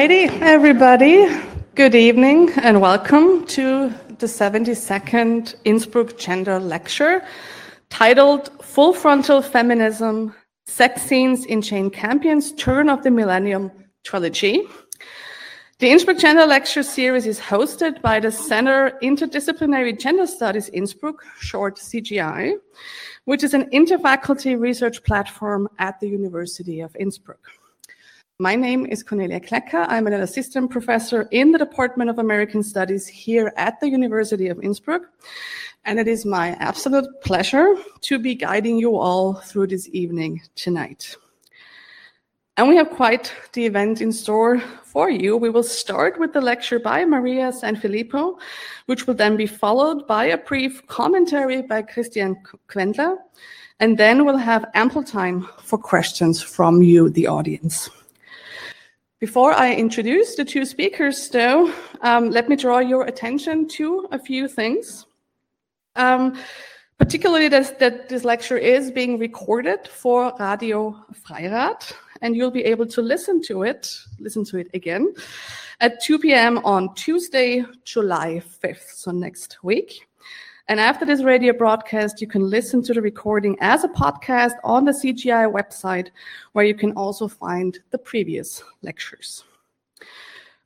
righty, everybody. Good evening and welcome to the 72nd Innsbruck Gender Lecture titled Full Frontal Feminism Sex Scenes in Jane Campion's Turn of the Millennium Trilogy. The Innsbruck Gender Lecture Series is hosted by the Center Interdisciplinary Gender Studies Innsbruck, short CGI, which is an interfaculty research platform at the University of Innsbruck. My name is Cornelia Klecker. I'm an assistant professor in the Department of American Studies here at the University of Innsbruck. And it is my absolute pleasure to be guiding you all through this evening tonight. And we have quite the event in store for you. We will start with the lecture by Maria San Filippo, which will then be followed by a brief commentary by Christian Quendler. And then we'll have ample time for questions from you, the audience. Before I introduce the two speakers, though, um, let me draw your attention to a few things. Um, particularly this, that this lecture is being recorded for Radio Freirad, and you'll be able to listen to it, listen to it again, at 2 p.m. on Tuesday, July 5th, so next week. And after this radio broadcast, you can listen to the recording as a podcast on the CGI website, where you can also find the previous lectures.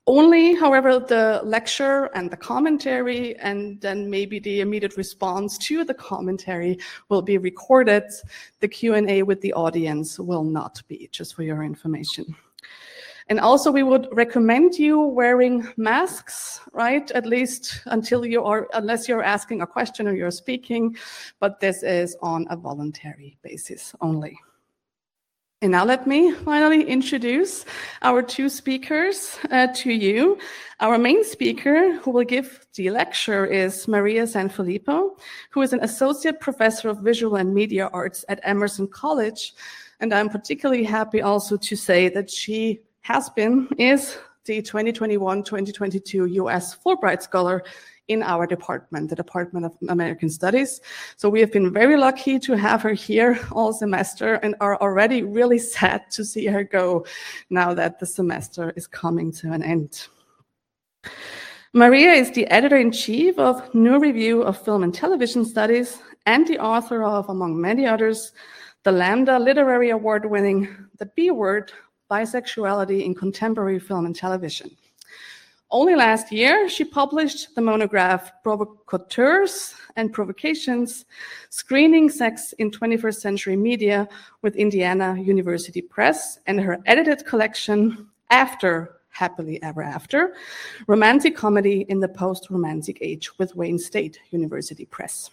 Only, however, the lecture and the commentary, and then maybe the immediate response to the commentary will be recorded. The Q&A with the audience will not be, just for your information. And also, we would recommend you wearing masks, right? At least until you are, unless you're asking a question or you're speaking, but this is on a voluntary basis only. And now let me finally introduce our two speakers uh, to you. Our main speaker who will give the lecture is Maria San Filippo, who is an associate professor of visual and media arts at Emerson College. And I'm particularly happy also to say that she has been, is the 2021-2022 US Fulbright Scholar in our department, the Department of American Studies. So we have been very lucky to have her here all semester and are already really sad to see her go now that the semester is coming to an end. Maria is the editor-in-chief of New Review of Film and Television Studies and the author of, among many others, the Lambda Literary Award-winning The B Word bisexuality in contemporary film and television. Only last year, she published the monograph Provocauteurs and Provocations Screening Sex in 21st Century Media with Indiana University Press and her edited collection After Happily Ever After Romantic Comedy in the Post Romantic Age with Wayne State University Press.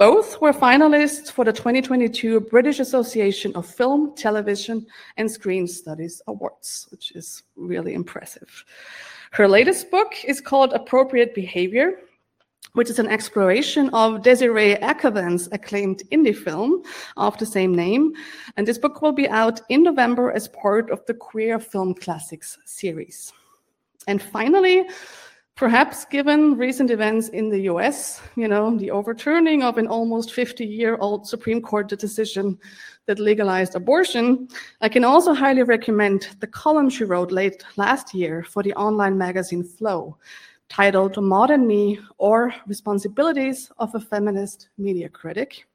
Both were finalists for the 2022 British Association of Film, Television, and Screen Studies Awards, which is really impressive. Her latest book is called Appropriate Behavior, which is an exploration of Desiree Akhavan's acclaimed indie film of the same name. And this book will be out in November as part of the Queer Film Classics series. And finally, Perhaps given recent events in the US, you know, the overturning of an almost 50 year old Supreme Court decision that legalized abortion, I can also highly recommend the column she wrote late last year for the online magazine Flow, titled Modern Me or Responsibilities of a Feminist Media Critic.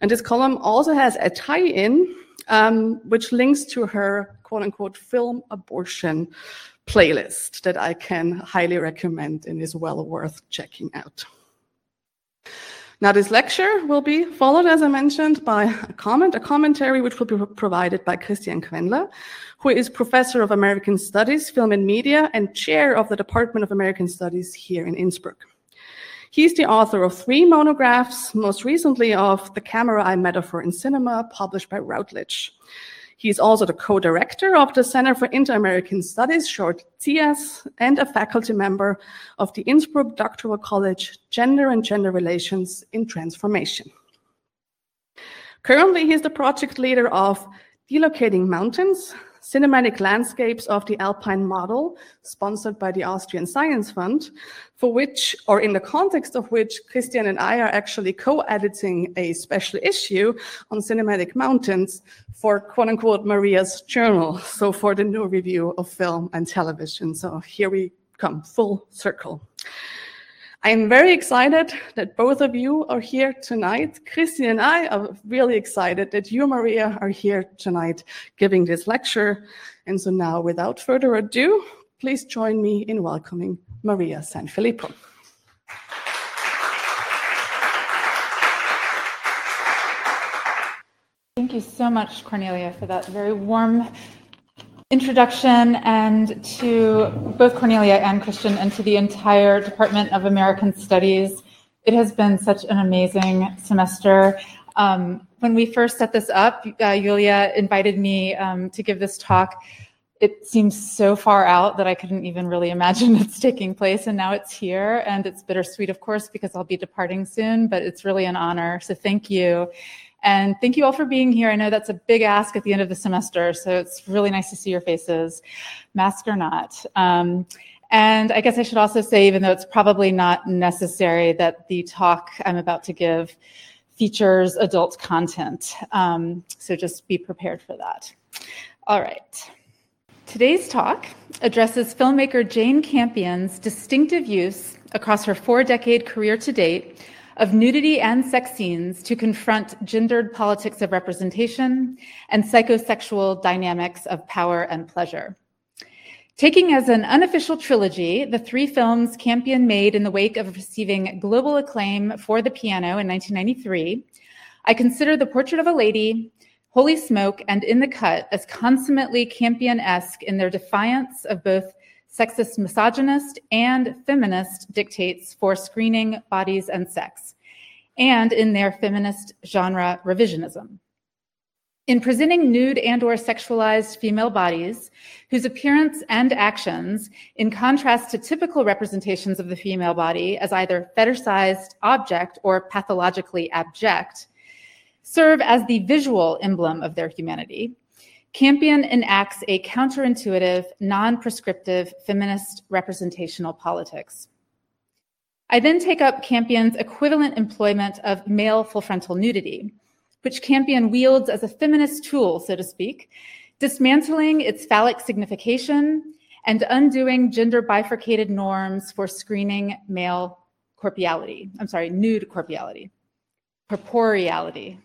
And this column also has a tie in, um, which links to her quote unquote film abortion playlist that I can highly recommend and is well worth checking out. Now, this lecture will be followed, as I mentioned, by a comment, a commentary, which will be provided by Christian Quendler, who is Professor of American Studies, Film and Media, and Chair of the Department of American Studies here in Innsbruck. He's the author of three monographs, most recently of The Camera Eye Metaphor in Cinema, published by Routledge. He's also the co-director of the Center for Inter-American Studies, short CIAS, and a faculty member of the Innsbruck Doctoral College Gender and Gender Relations in Transformation. Currently, he's the project leader of Delocating Mountains, Cinematic Landscapes of the Alpine Model, sponsored by the Austrian Science Fund, for which, or in the context of which, Christian and I are actually co-editing a special issue on cinematic mountains for quote unquote Maria's journal. So for the new review of film and television. So here we come, full circle. I'm very excited that both of you are here tonight. Christian and I are really excited that you, Maria, are here tonight giving this lecture. And so now, without further ado, please join me in welcoming Maria San Filippo. Thank you so much, Cornelia, for that very warm introduction and to both Cornelia and Christian and to the entire Department of American Studies. It has been such an amazing semester. Um, when we first set this up, uh, Julia invited me um, to give this talk. It seems so far out that I couldn't even really imagine it's taking place, and now it's here. And it's bittersweet, of course, because I'll be departing soon, but it's really an honor. So thank you. And thank you all for being here. I know that's a big ask at the end of the semester, so it's really nice to see your faces, mask or not. Um, and I guess I should also say, even though it's probably not necessary, that the talk I'm about to give features adult content. Um, so just be prepared for that. All right. Today's talk addresses filmmaker Jane Campion's distinctive use across her four decade career to date of nudity and sex scenes to confront gendered politics of representation and psychosexual dynamics of power and pleasure. Taking as an unofficial trilogy the three films Campion made in the wake of receiving global acclaim for the piano in 1993, I consider The Portrait of a Lady, Holy Smoke, and In the Cut as consummately Campion esque in their defiance of both sexist, misogynist, and feminist dictates for screening bodies and sex, and in their feminist genre revisionism. In presenting nude and or sexualized female bodies, whose appearance and actions, in contrast to typical representations of the female body as either fetishized object or pathologically abject, serve as the visual emblem of their humanity, Campion enacts a counterintuitive, non prescriptive feminist representational politics. I then take up Campion's equivalent employment of male full frontal nudity, which Campion wields as a feminist tool, so to speak, dismantling its phallic signification and undoing gender bifurcated norms for screening male corporeality. I'm sorry, nude corporeality, corporeality.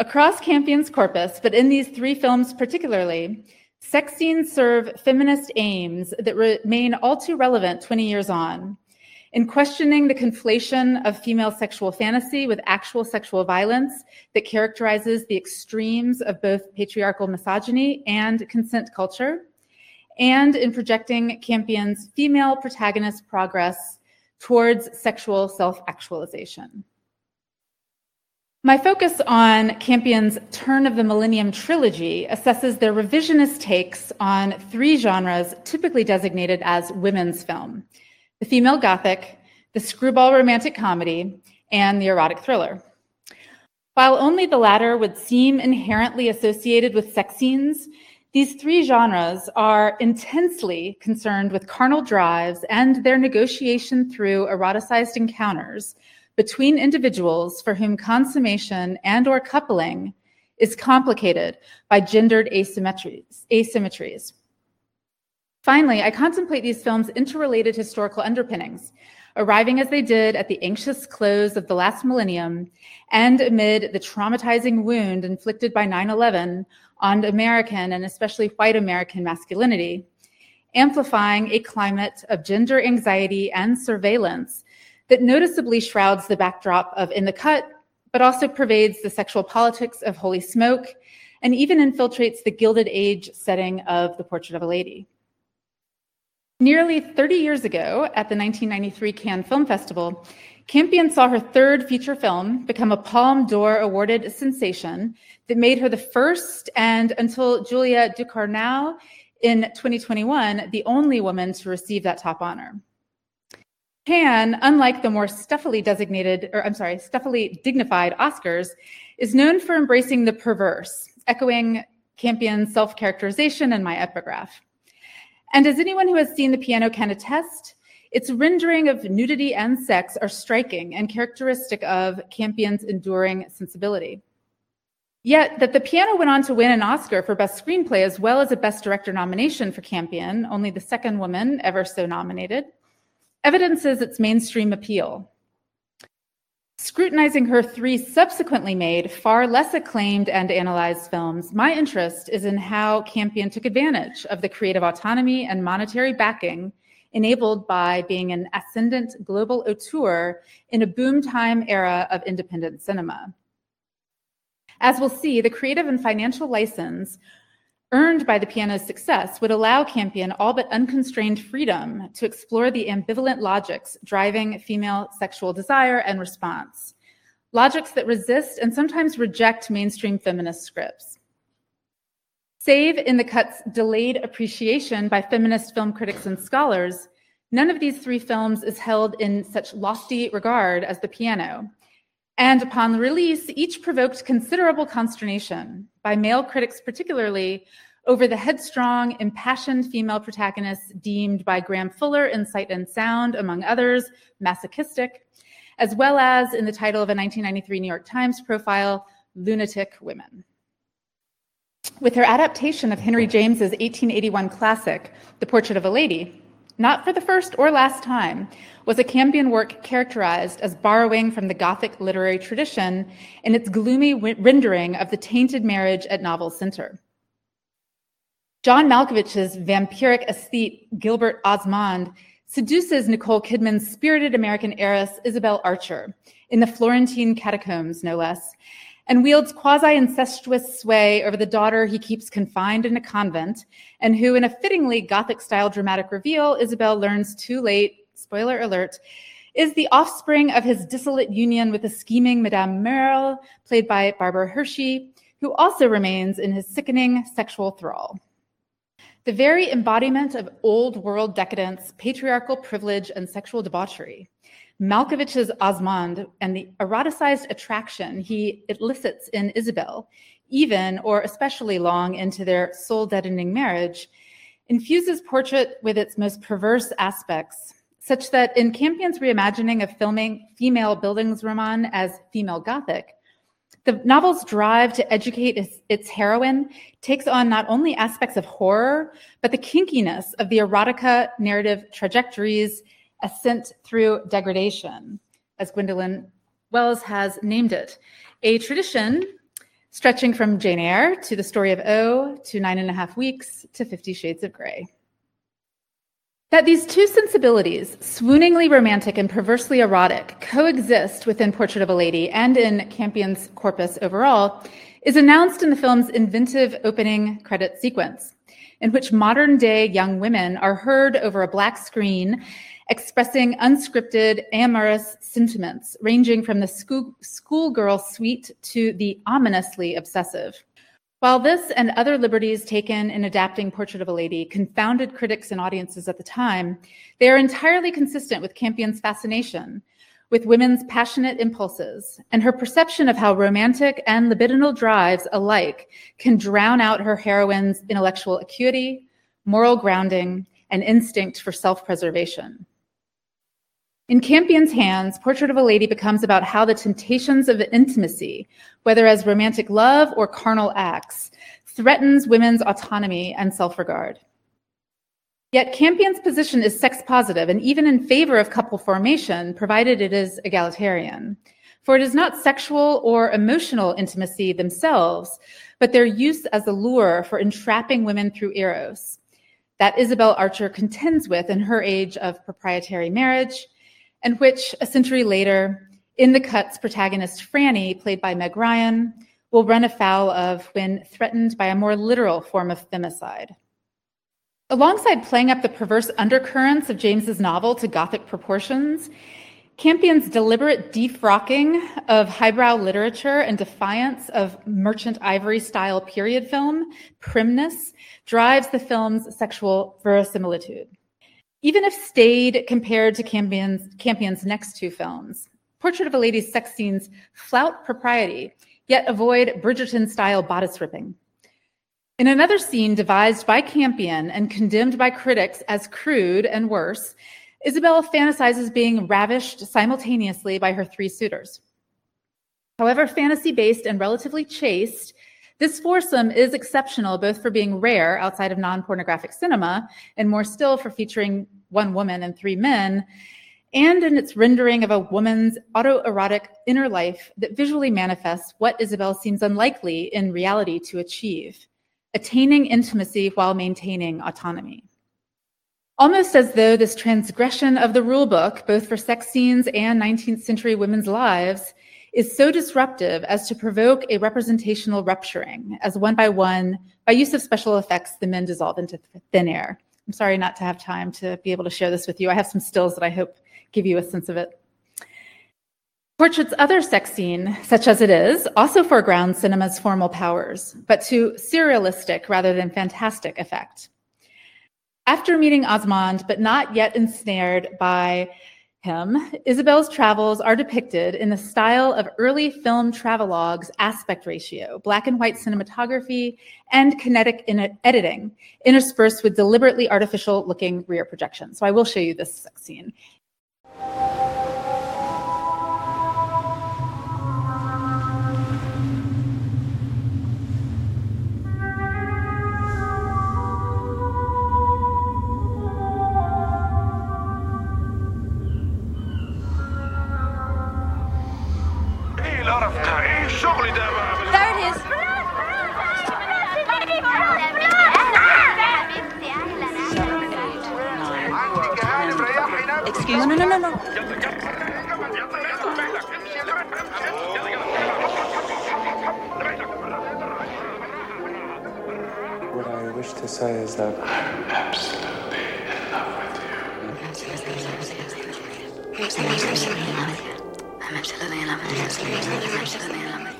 Across Campion's corpus, but in these three films particularly, sex scenes serve feminist aims that remain all too relevant 20 years on. In questioning the conflation of female sexual fantasy with actual sexual violence that characterizes the extremes of both patriarchal misogyny and consent culture, and in projecting Campion's female protagonist progress towards sexual self actualization. My focus on Campion's Turn of the Millennium trilogy assesses their revisionist takes on three genres typically designated as women's film the female gothic, the screwball romantic comedy, and the erotic thriller. While only the latter would seem inherently associated with sex scenes, these three genres are intensely concerned with carnal drives and their negotiation through eroticized encounters between individuals for whom consummation and or coupling is complicated by gendered asymmetries. asymmetries. Finally, I contemplate these films' interrelated historical underpinnings, arriving as they did at the anxious close of the last millennium and amid the traumatizing wound inflicted by 9 11 on American and especially white American masculinity, amplifying a climate of gender anxiety and surveillance that noticeably shrouds the backdrop of In the Cut, but also pervades the sexual politics of Holy Smoke and even infiltrates the Gilded Age setting of The Portrait of a Lady. Nearly 30 years ago, at the 1993 Cannes Film Festival, Campion saw her third feature film become a Palme d'Or awarded sensation that made her the first and, until Julia Ducournau in 2021, the only woman to receive that top honor. Cannes, unlike the more stuffily designated, or I'm sorry, stuffily dignified Oscars, is known for embracing the perverse, echoing Campion's self characterization and my epigraph. And as anyone who has seen the piano can attest, its rendering of nudity and sex are striking and characteristic of Campion's enduring sensibility. Yet, that the piano went on to win an Oscar for Best Screenplay as well as a Best Director nomination for Campion, only the second woman ever so nominated, evidences its mainstream appeal. Scrutinizing her three subsequently made, far less acclaimed and analyzed films, my interest is in how Campion took advantage of the creative autonomy and monetary backing enabled by being an ascendant global auteur in a boom time era of independent cinema. As we'll see, the creative and financial license earned by the piano's success would allow Campion all but unconstrained freedom to explore the ambivalent logics driving female sexual desire and response, logics that resist and sometimes reject mainstream feminist scripts. Save in the cut's delayed appreciation by feminist film critics and scholars, none of these three films is held in such lofty regard as The Piano. And upon release, each provoked considerable consternation by male critics, particularly over the headstrong, impassioned female protagonists deemed by Graham Fuller in Sight and Sound, among others, masochistic, as well as in the title of a 1993 New York Times profile, Lunatic Women. With her adaptation of Henry James's 1881 classic, The Portrait of a Lady, not for the first or last time, was a Campion work characterized as borrowing from the Gothic literary tradition in its gloomy rendering of the tainted marriage at novel center. John Malkovich's vampiric aesthete Gilbert Osmond seduces Nicole Kidman's spirited American heiress Isabel Archer in the Florentine catacombs, no less, and wields quasi incestuous sway over the daughter he keeps confined in a convent, and who, in a fittingly Gothic style dramatic reveal, Isabel learns too late, spoiler alert, is the offspring of his dissolute union with the scheming Madame Merle, played by Barbara Hershey, who also remains in his sickening sexual thrall. The very embodiment of old world decadence, patriarchal privilege, and sexual debauchery. Malkovich's Osmond and the eroticized attraction he elicits in Isabel, even or especially long into their soul deadening marriage, infuses portrait with its most perverse aspects, such that in Campion's reimagining of filming female Bildungsroman as female Gothic, the novel's drive to educate its, heroine takes on not only aspects of horror, but the kinkiness of the erotica narrative trajectories ascent through degradation, as Gwendolyn Wells has named it, a tradition stretching from Jane Eyre to the story of O to Nine and a Half Weeks to Fifty Shades of Grey. That these two sensibilities, swooningly romantic and perversely erotic, coexist within Portrait of a Lady and in Campion's corpus overall is announced in the film's inventive opening credit sequence, in which modern day young women are heard over a black screen expressing unscripted, amorous sentiments ranging from the school, schoolgirl sweet to the ominously obsessive. While this and other liberties taken in adapting Portrait of a Lady confounded critics and audiences at the time, they are entirely consistent with Campion's fascination with women's passionate impulses and her perception of how romantic and libidinal drives alike can drown out her heroine's intellectual acuity, moral grounding, and instinct for self preservation. In Campion's hands, Portrait of a Lady becomes about how the temptations of intimacy, whether as romantic love or carnal acts, threatens women's autonomy and self-regard. Yet Campion's position is sex positive and even in favor of couple formation, provided it is egalitarian. For it is not sexual or emotional intimacy themselves, but their use as a lure for entrapping women through eros that Isabel Archer contends with in her age of proprietary marriage and which a century later, in the cuts, protagonist Franny, played by Meg Ryan, will run afoul of when threatened by a more literal form of femicide. Alongside playing up the perverse undercurrents of James's novel to gothic proportions, Campion's deliberate defrocking of highbrow literature and defiance of merchant ivory style period film, primness, drives the film's sexual verisimilitude. Even if stayed compared to Campion's, Campion's next two films, Portrait of a Lady's sex scenes flout propriety, yet avoid Bridgerton style bodice ripping. In another scene devised by Campion and condemned by critics as crude and worse, Isabel fantasizes being ravished simultaneously by her three suitors. However fantasy based and relatively chaste, this foursome is exceptional both for being rare outside of non pornographic cinema and more still for featuring one woman and three men, and in its rendering of a woman's autoerotic inner life that visually manifests what Isabel seems unlikely in reality to achieve attaining intimacy while maintaining autonomy. Almost as though this transgression of the rule book, both for sex scenes and 19th century women's lives, is so disruptive as to provoke a representational rupturing, as one by one, by use of special effects, the men dissolve into thin air. I'm sorry not to have time to be able to share this with you. I have some stills that I hope give you a sense of it. Portrait's other sex scene, such as it is, also foregrounds cinema's formal powers, but to serialistic rather than fantastic effect. After meeting Osmond, but not yet ensnared by him, Isabel's travels are depicted in the style of early film travelogues aspect ratio, black and white cinematography, and kinetic in editing, interspersed with deliberately artificial looking rear projection. So I will show you this scene. No, no, no, no, no. What I wish to say is that I'm absolutely in love with you. I'm absolutely in love with you. I'm absolutely in love with you. I'm absolutely in love with you.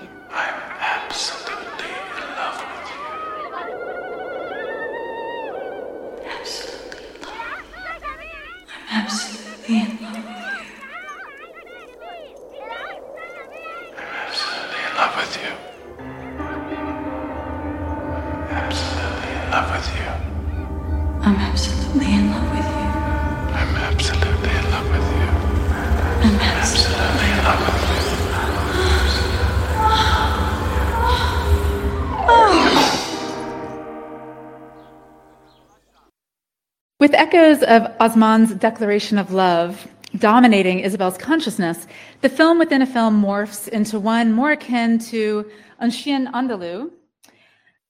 Of Osmond's declaration of love dominating Isabel's consciousness, the film within a film morphs into one more akin to Un Chien Andalou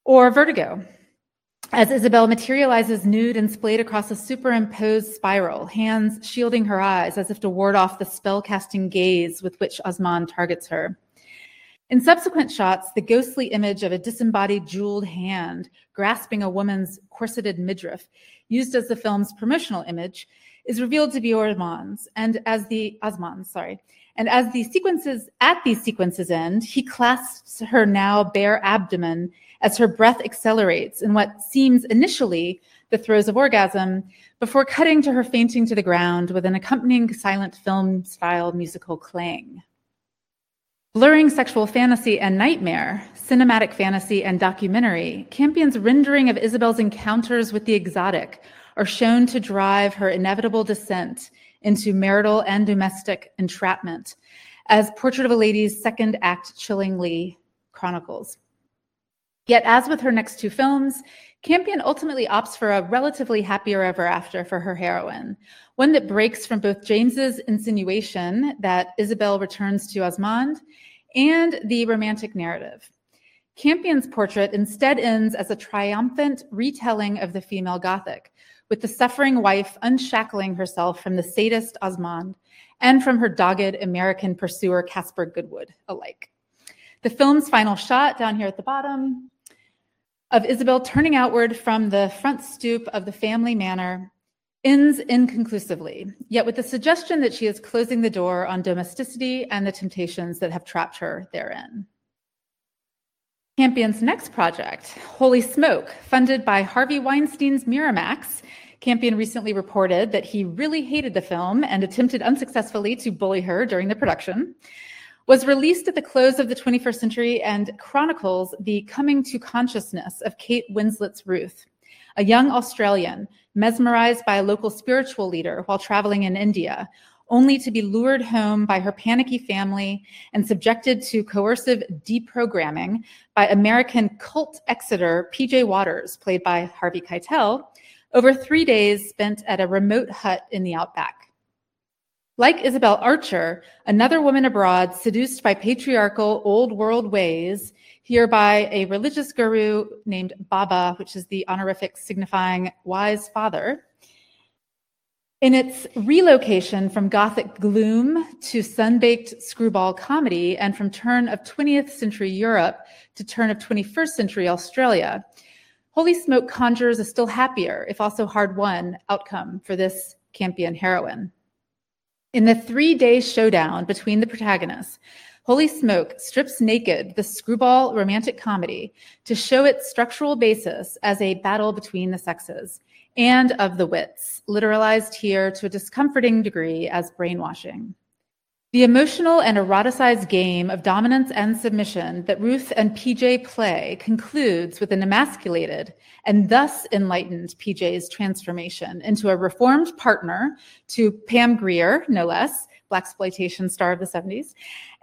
or Vertigo, as Isabel materializes nude and splayed across a superimposed spiral, hands shielding her eyes as if to ward off the spell-casting gaze with which Osmond targets her. In subsequent shots, the ghostly image of a disembodied jeweled hand grasping a woman's corseted midriff, used as the film's promotional image, is revealed to be Osmond's, and as the Osmond's, sorry, and as the sequences at these sequences end, he clasps her now bare abdomen as her breath accelerates in what seems initially the throes of orgasm, before cutting to her fainting to the ground with an accompanying silent film style musical clang. Blurring sexual fantasy and nightmare, cinematic fantasy and documentary, Campion's rendering of Isabel's encounters with the exotic are shown to drive her inevitable descent into marital and domestic entrapment, as Portrait of a Lady's second act chillingly chronicles. Yet, as with her next two films, Campion ultimately opts for a relatively happier ever after for her heroine, one that breaks from both James's insinuation that Isabel returns to Osmond and the romantic narrative. Campion's portrait instead ends as a triumphant retelling of the female Gothic, with the suffering wife unshackling herself from the sadist Osmond and from her dogged American pursuer Caspar Goodwood alike. The film's final shot down here at the bottom of Isabel turning outward from the front stoop of the family manor ends inconclusively, yet with the suggestion that she is closing the door on domesticity and the temptations that have trapped her therein. Campion's next project, Holy Smoke, funded by Harvey Weinstein's Miramax. Campion recently reported that he really hated the film and attempted unsuccessfully to bully her during the production. Was released at the close of the 21st century and chronicles the coming to consciousness of Kate Winslet's Ruth, a young Australian mesmerized by a local spiritual leader while traveling in India, only to be lured home by her panicky family and subjected to coercive deprogramming by American cult exiter PJ Waters, played by Harvey Keitel, over three days spent at a remote hut in the outback. Like Isabel Archer, another woman abroad seduced by patriarchal old world ways, here by a religious guru named Baba, which is the honorific signifying wise father. In its relocation from Gothic gloom to sun-baked screwball comedy and from turn of 20th century Europe to turn of 21st century Australia, Holy Smoke conjures a still happier, if also hard-won, outcome for this Campion heroine. In the three day showdown between the protagonists, Holy Smoke strips naked the screwball romantic comedy to show its structural basis as a battle between the sexes and of the wits, literalized here to a discomforting degree as brainwashing. The emotional and eroticized game of dominance and submission that Ruth and PJ play concludes with an emasculated and thus enlightened PJ's transformation into a reformed partner to Pam Grier, no less, blaxploitation star of the 70s,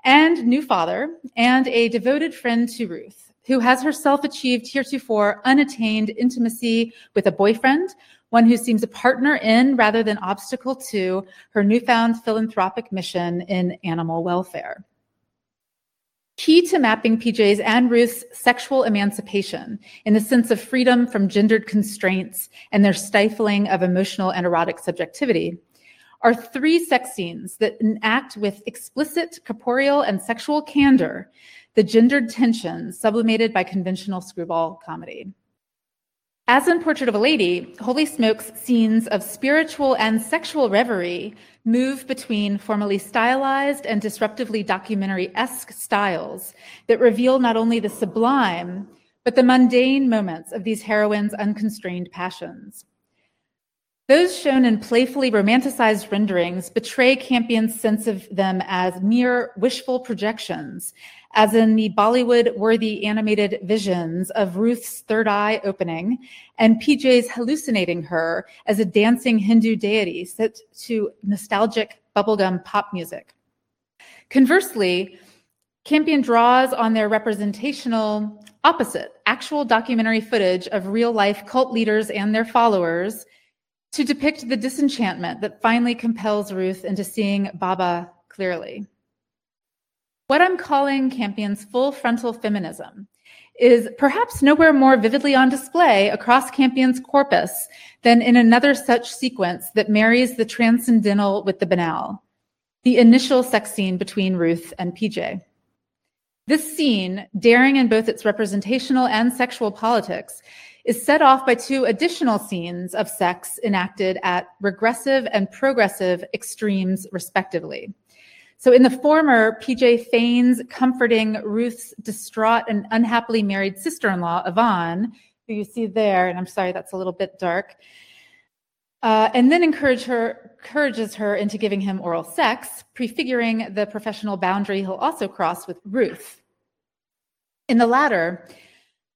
and new father, and a devoted friend to Ruth, who has herself achieved heretofore unattained intimacy with a boyfriend one who seems a partner in rather than obstacle to her newfound philanthropic mission in animal welfare. Key to mapping PJ's and Ruth's sexual emancipation in the sense of freedom from gendered constraints and their stifling of emotional and erotic subjectivity are three sex scenes that enact with explicit corporeal and sexual candor the gendered tensions sublimated by conventional screwball comedy. As in Portrait of a Lady, Holy Smoke's scenes of spiritual and sexual reverie move between formally stylized and disruptively documentary esque styles that reveal not only the sublime, but the mundane moments of these heroines' unconstrained passions. Those shown in playfully romanticized renderings betray Campion's sense of them as mere wishful projections as in the Bollywood worthy animated visions of Ruth's third eye opening and PJ's hallucinating her as a dancing Hindu deity set to nostalgic bubblegum pop music. Conversely, Campion draws on their representational opposite, actual documentary footage of real life cult leaders and their followers to depict the disenchantment that finally compels Ruth into seeing Baba clearly. What I'm calling Campion's full frontal feminism is perhaps nowhere more vividly on display across Campion's corpus than in another such sequence that marries the transcendental with the banal, the initial sex scene between Ruth and PJ. This scene, daring in both its representational and sexual politics, is set off by two additional scenes of sex enacted at regressive and progressive extremes, respectively. So in the former, PJ feigns comforting Ruth's distraught and unhappily married sister-in-law, Yvonne, who you see there, and I'm sorry, that's a little bit dark, uh, and then encourage her, encourages her into giving him oral sex, prefiguring the professional boundary he'll also cross with Ruth. In the latter,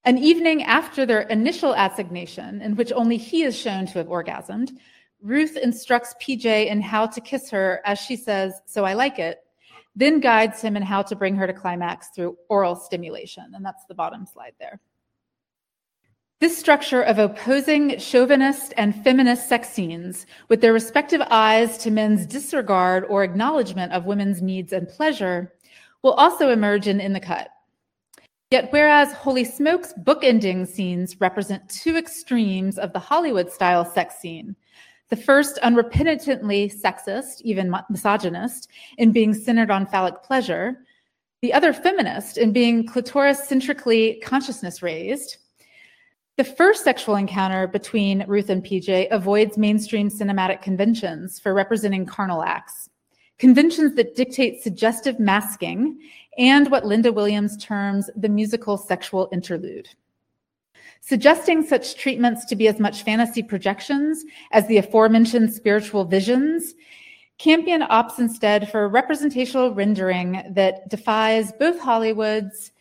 an evening after their initial assignation, in which only he is shown to have orgasmed, Ruth instructs PJ in how to kiss her, as she says, so I like it, then guides him in how to bring her to climax through oral stimulation. And that's the bottom slide there. This structure of opposing chauvinist and feminist sex scenes, with their respective eyes to men's disregard or acknowledgement of women's needs and pleasure, will also emerge in In the Cut. Yet, whereas Holy Smoke's bookending scenes represent two extremes of the Hollywood style sex scene, the first, unrepentantly sexist, even misogynist, in being centered on phallic pleasure. The other, feminist, in being clitoris centrically consciousness raised. The first sexual encounter between Ruth and PJ avoids mainstream cinematic conventions for representing carnal acts, conventions that dictate suggestive masking and what Linda Williams terms the musical sexual interlude. Suggesting such treatments to be as much fantasy projections as the aforementioned spiritual visions, Campion opts instead for a representational rendering that defies both Hollywood's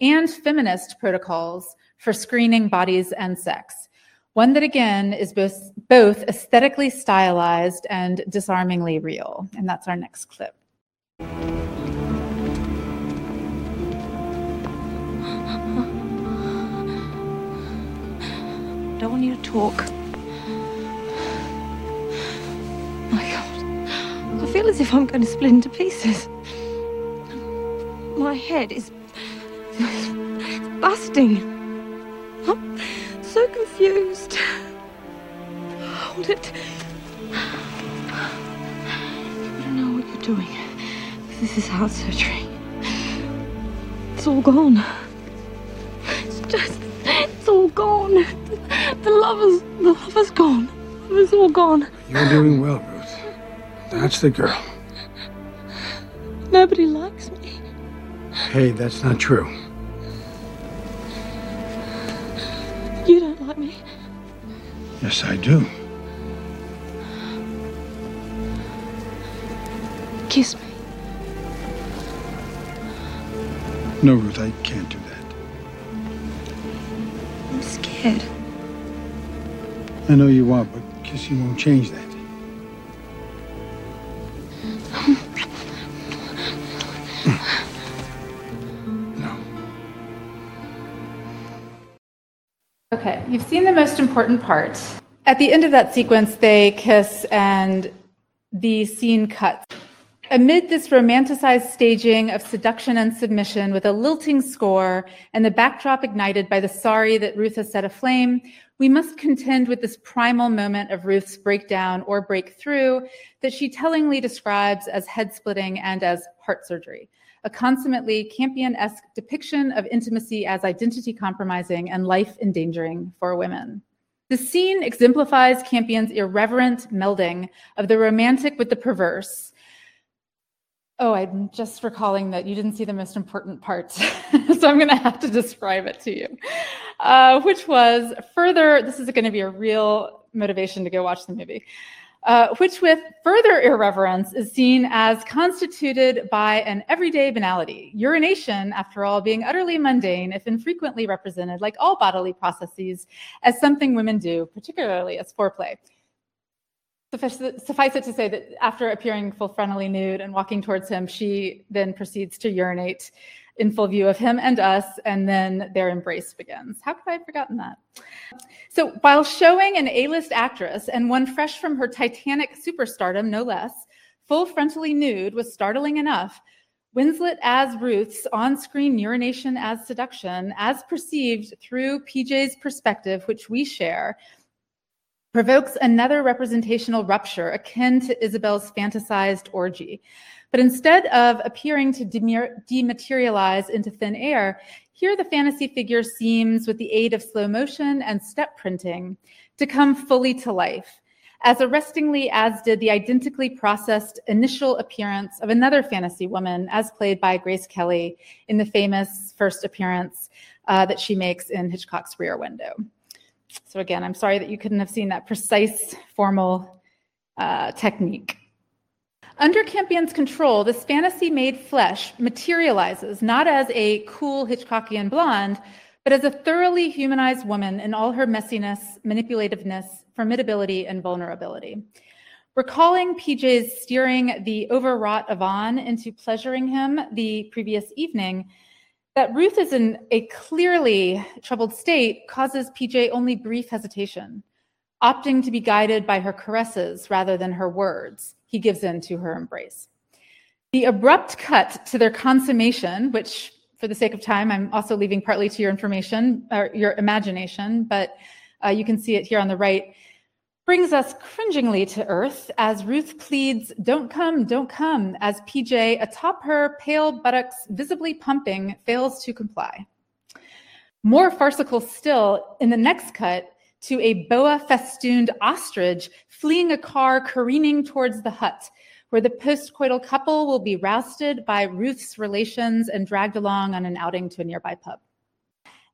and feminist protocols for screening bodies and sex. One that again is both, both aesthetically stylized and disarmingly real. And that's our next clip. Don't want you to talk. My God. I feel as if I'm going to split into pieces. My head is busting. I'm so confused. Hold it. You don't know what you're doing. This is heart surgery. It's all gone. It's just, it's all gone. The love is, the love is gone. The love is all gone. You're doing well, Ruth. That's the girl. Nobody likes me. Hey, that's not true. You don't like me. Yes, I do. Kiss me. No, Ruth, I can't do that. I'm scared. I know you are, but kissing won't change that. no. Okay, you've seen the most important part. At the end of that sequence, they kiss and the scene cuts. Amid this romanticized staging of seduction and submission with a lilting score and the backdrop ignited by the sari that Ruth has set aflame, we must contend with this primal moment of Ruth's breakdown or breakthrough that she tellingly describes as head splitting and as heart surgery, a consummately Campion esque depiction of intimacy as identity compromising and life endangering for women. The scene exemplifies Campion's irreverent melding of the romantic with the perverse Oh, I'm just recalling that you didn't see the most important part. so I'm going to have to describe it to you, uh, which was further, this is going to be a real motivation to go watch the movie, uh, which with further irreverence is seen as constituted by an everyday banality. Urination, after all, being utterly mundane, if infrequently represented, like all bodily processes, as something women do, particularly as foreplay. Suffice it to say that after appearing full frontally nude and walking towards him, she then proceeds to urinate in full view of him and us, and then their embrace begins. How could I have forgotten that? So, while showing an A list actress and one fresh from her Titanic superstardom, no less, full frontally nude was startling enough. Winslet as Ruth's on screen urination as seduction, as perceived through PJ's perspective, which we share, provokes another representational rupture akin to Isabel's fantasized orgy. But instead of appearing to dematerialize into thin air, here the fantasy figure seems, with the aid of slow motion and step printing, to come fully to life, as arrestingly as did the identically processed initial appearance of another fantasy woman, as played by Grace Kelly in the famous first appearance uh, that she makes in Hitchcock's Rear Window. So again, I'm sorry that you couldn't have seen that precise formal uh, technique. Under Campion's control, this fantasy made flesh materializes not as a cool Hitchcockian blonde, but as a thoroughly humanized woman in all her messiness, manipulativeness, formidability, and vulnerability. Recalling PJ's steering the overwrought Yvonne into pleasuring him the previous evening, that Ruth is in a clearly troubled state causes PJ only brief hesitation. Opting to be guided by her caresses rather than her words, he gives in to her embrace. The abrupt cut to their consummation, which for the sake of time, I'm also leaving partly to your information or your imagination, but uh, you can see it here on the right, brings us cringingly to earth as Ruth pleads, Don't come, don't come, as PJ, atop her pale buttocks visibly pumping, fails to comply. More farcical still, in the next cut, to a boa festooned ostrich fleeing a car careening towards the hut, where the postcoital couple will be rousted by Ruth's relations and dragged along on an outing to a nearby pub.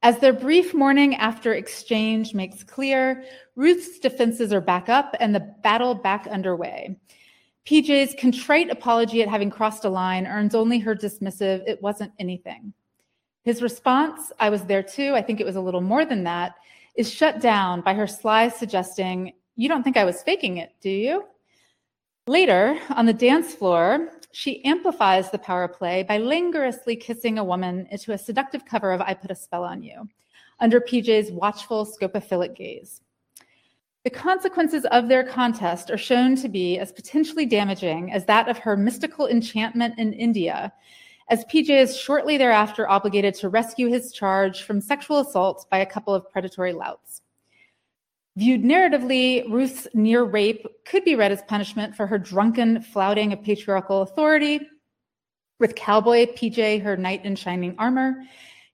As their brief morning after exchange makes clear, Ruth's defenses are back up and the battle back underway. PJ's contrite apology at having crossed a line earns only her dismissive, it wasn't anything. His response, I was there too, I think it was a little more than that, is shut down by her sly suggesting, You don't think I was faking it, do you? Later, on the dance floor, she amplifies the power play by languorously kissing a woman into a seductive cover of I Put a Spell on You, under PJ's watchful, scopophilic gaze. The consequences of their contest are shown to be as potentially damaging as that of her mystical enchantment in India, as PJ is shortly thereafter obligated to rescue his charge from sexual assault by a couple of predatory louts. Viewed narratively, Ruth's near rape could be read as punishment for her drunken flouting of patriarchal authority, with cowboy PJ, her knight in shining armor.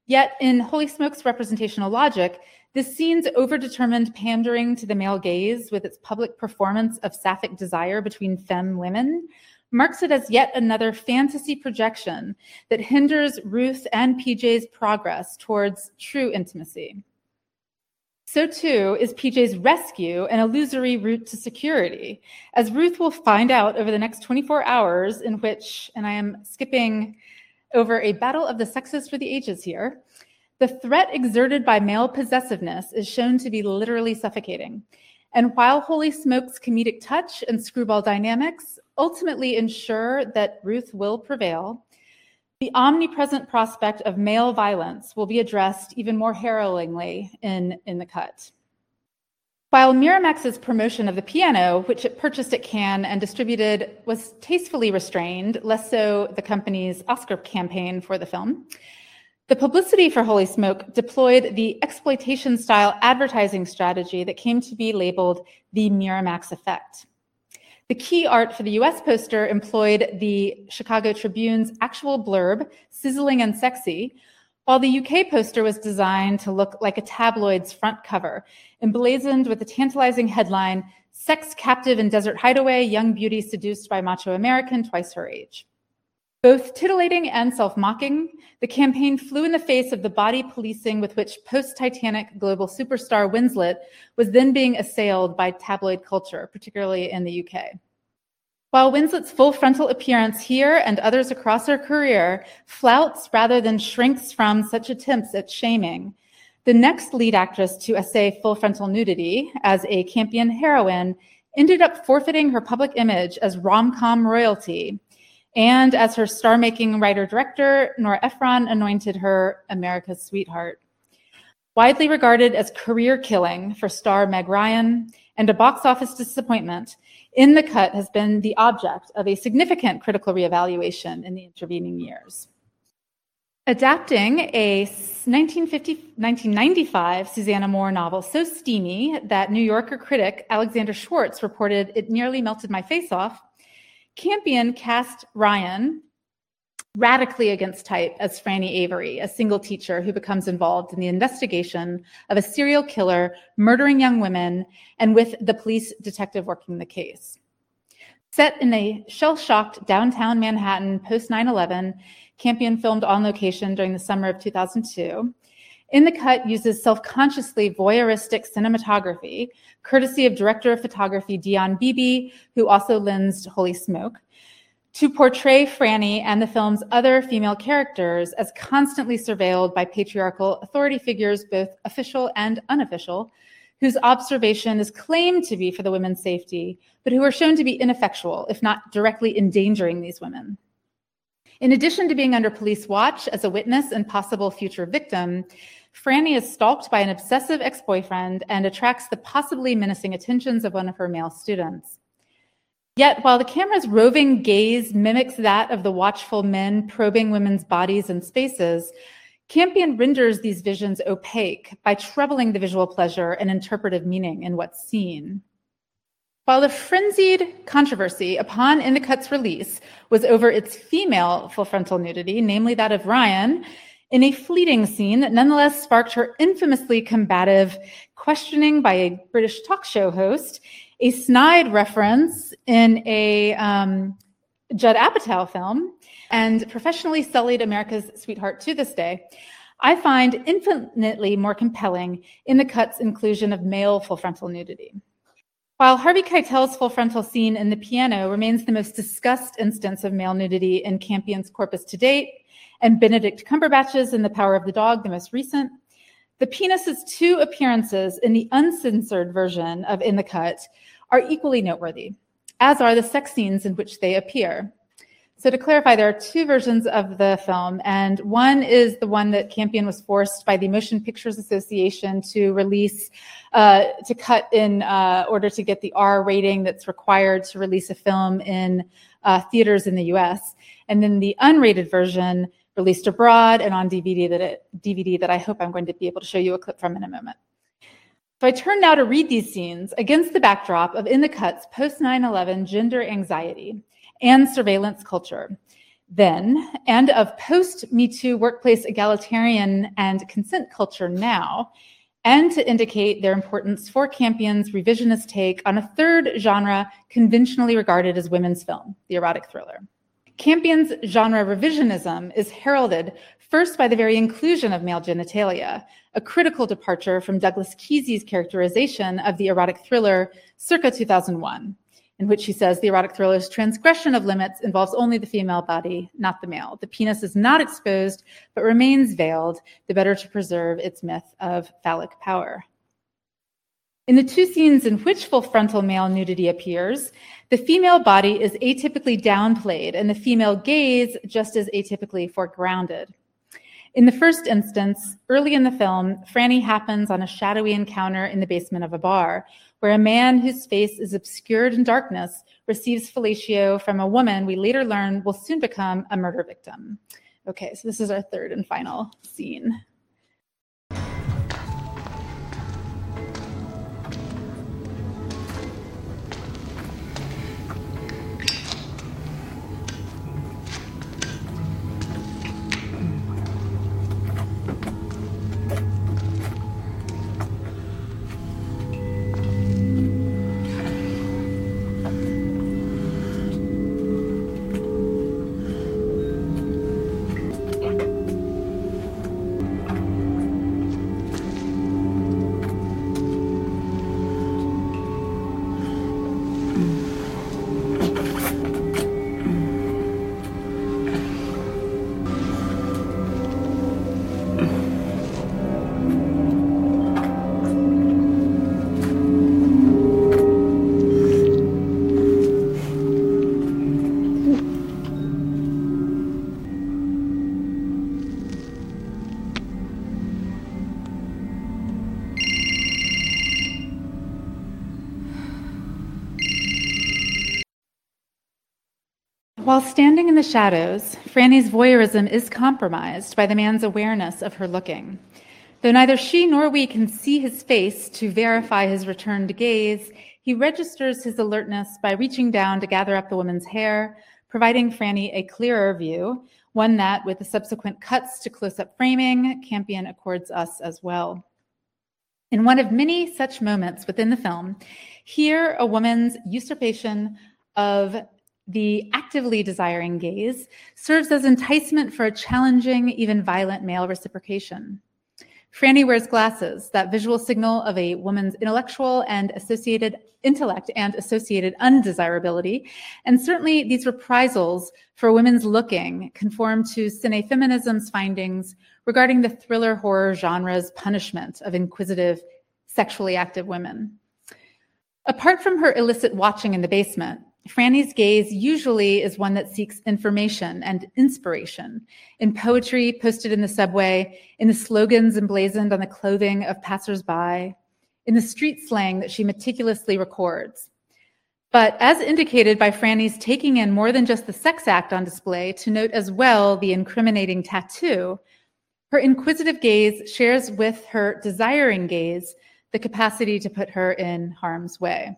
Yet, in Holy Smoke's representational logic, this scene's overdetermined pandering to the male gaze with its public performance of sapphic desire between femme women marks it as yet another fantasy projection that hinders Ruth and PJ's progress towards true intimacy. So too is PJ's rescue an illusory route to security, as Ruth will find out over the next 24 hours, in which, and I am skipping over a battle of the sexes for the ages here, the threat exerted by male possessiveness is shown to be literally suffocating. And while Holy Smoke's comedic touch and screwball dynamics ultimately ensure that Ruth will prevail, the omnipresent prospect of male violence will be addressed even more harrowingly in, in the cut. While Miramax's promotion of the piano, which it purchased at Cannes and distributed, was tastefully restrained, less so the company's Oscar campaign for the film, the publicity for Holy Smoke deployed the exploitation style advertising strategy that came to be labeled the Miramax effect. The key art for the US poster employed the Chicago Tribune's actual blurb, sizzling and sexy, while the UK poster was designed to look like a tabloid's front cover, emblazoned with the tantalizing headline Sex Captive in Desert Hideaway, Young Beauty Seduced by Macho American Twice Her Age. Both titillating and self mocking, the campaign flew in the face of the body policing with which post Titanic global superstar Winslet was then being assailed by tabloid culture, particularly in the UK. While Winslet's full frontal appearance here and others across her career flouts rather than shrinks from such attempts at shaming, the next lead actress to essay full frontal nudity as a Campion heroine ended up forfeiting her public image as rom com royalty and as her star making writer director, Nora Ephron anointed her America's sweetheart. Widely regarded as career killing for star Meg Ryan and a box office disappointment, In the Cut has been the object of a significant critical reevaluation in the intervening years. Adapting a 1995 Susanna Moore novel so steamy that New Yorker critic Alexander Schwartz reported it nearly melted my face off, Campion cast Ryan radically against type as Franny Avery, a single teacher who becomes involved in the investigation of a serial killer murdering young women and with the police detective working the case. Set in a shell shocked downtown Manhattan post 9 11, Campion filmed on location during the summer of 2002. In the Cut uses self consciously voyeuristic cinematography, courtesy of director of photography Dion Beebe, who also lensed Holy Smoke, to portray Franny and the film's other female characters as constantly surveilled by patriarchal authority figures, both official and unofficial, whose observation is claimed to be for the women's safety, but who are shown to be ineffectual, if not directly endangering these women. In addition to being under police watch as a witness and possible future victim, Franny is stalked by an obsessive ex boyfriend and attracts the possibly menacing attentions of one of her male students. Yet, while the camera's roving gaze mimics that of the watchful men probing women's bodies and spaces, Campion renders these visions opaque by trebling the visual pleasure and interpretive meaning in what's seen. While the frenzied controversy upon In the Cut's release was over its female full frontal nudity, namely that of Ryan, in a fleeting scene that nonetheless sparked her infamously combative questioning by a British talk show host, a snide reference in a um, Judd Apatow film, and professionally sullied America's sweetheart to this day, I find infinitely more compelling in the cut's inclusion of male full frontal nudity. While Harvey Keitel's full frontal scene in the piano remains the most discussed instance of male nudity in Campion's corpus to date, and Benedict Cumberbatch's in The Power of the Dog, the most recent, the penis's two appearances in the uncensored version of In the Cut are equally noteworthy, as are the sex scenes in which they appear. So to clarify, there are two versions of the film, and one is the one that Campion was forced by the Motion Pictures Association to release, uh, to cut in uh, order to get the R rating that's required to release a film in uh, theaters in the U.S. And then the unrated version released abroad and on DVD that it, DVD that I hope I'm going to be able to show you a clip from in a moment. So I turn now to read these scenes against the backdrop of In the Cuts post 9 11 gender anxiety and surveillance culture then, and of post Me Too workplace egalitarian and consent culture now, and to indicate their importance for Campion's revisionist take on a third genre conventionally regarded as women's film, the erotic thriller. Campion's genre revisionism is heralded first by the very inclusion of male genitalia, a critical departure from Douglas Keesey's characterization of the erotic thriller circa 2001 in which he says the erotic thriller's transgression of limits involves only the female body, not the male. The penis is not exposed, but remains veiled, the better to preserve its myth of phallic power. In the two scenes in which full frontal male nudity appears, the female body is atypically downplayed and the female gaze just as atypically foregrounded. In the first instance, early in the film, Franny happens on a shadowy encounter in the basement of a bar, where a man whose face is obscured in darkness receives fellatio from a woman we later learn will soon become a murder victim. Okay, so this is our third and final scene. Standing in the shadows, Franny's voyeurism is compromised by the man's awareness of her looking. Though neither she nor we can see his face to verify his returned gaze, he registers his alertness by reaching down to gather up the woman's hair, providing Franny a clearer view, one that, with the subsequent cuts to close up framing, Campion accords us as well. In one of many such moments within the film, here a woman's usurpation of the actively desiring gaze serves as enticement for a challenging, even violent male reciprocation. Franny wears glasses, that visual signal of a woman's intellectual and associated intellect and associated undesirability. And certainly these reprisals for women's looking conform to cine feminism's findings regarding the thriller horror genre's punishment of inquisitive, sexually active women. Apart from her illicit watching in the basement, Franny's gaze usually is one that seeks information and inspiration in poetry posted in the subway, in the slogans emblazoned on the clothing of passersby, in the street slang that she meticulously records. But as indicated by Franny's taking in more than just the sex act on display to note as well the incriminating tattoo, her inquisitive gaze shares with her desiring gaze the capacity to put her in harm's way.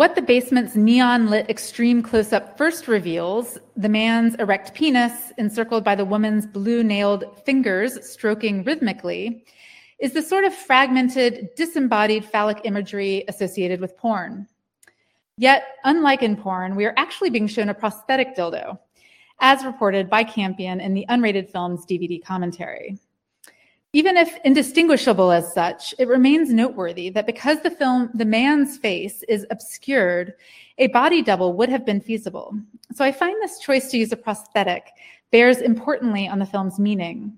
What the basement's neon lit extreme close up first reveals the man's erect penis, encircled by the woman's blue nailed fingers stroking rhythmically, is the sort of fragmented, disembodied phallic imagery associated with porn. Yet, unlike in porn, we are actually being shown a prosthetic dildo, as reported by Campion in the unrated film's DVD commentary. Even if indistinguishable as such, it remains noteworthy that because the film The Man's Face is obscured, a body double would have been feasible. So I find this choice to use a prosthetic bears importantly on the film's meaning.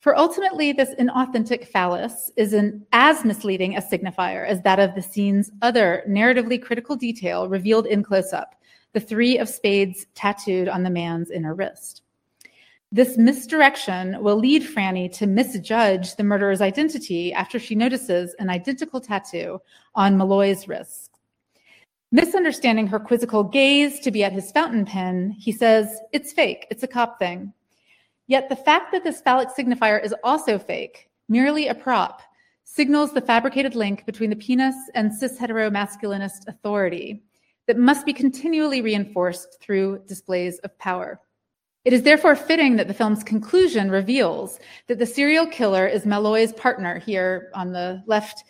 For ultimately, this inauthentic phallus is an as misleading a signifier as that of the scene's other narratively critical detail revealed in close up, the three of spades tattooed on the man's inner wrist. This misdirection will lead Franny to misjudge the murderer's identity after she notices an identical tattoo on Malloy's wrist. Misunderstanding her quizzical gaze to be at his fountain pen, he says, It's fake, it's a cop thing. Yet the fact that this phallic signifier is also fake, merely a prop, signals the fabricated link between the penis and cis heteromasculinist authority that must be continually reinforced through displays of power. It is therefore fitting that the film's conclusion reveals that the serial killer is Malloy's partner here on the left,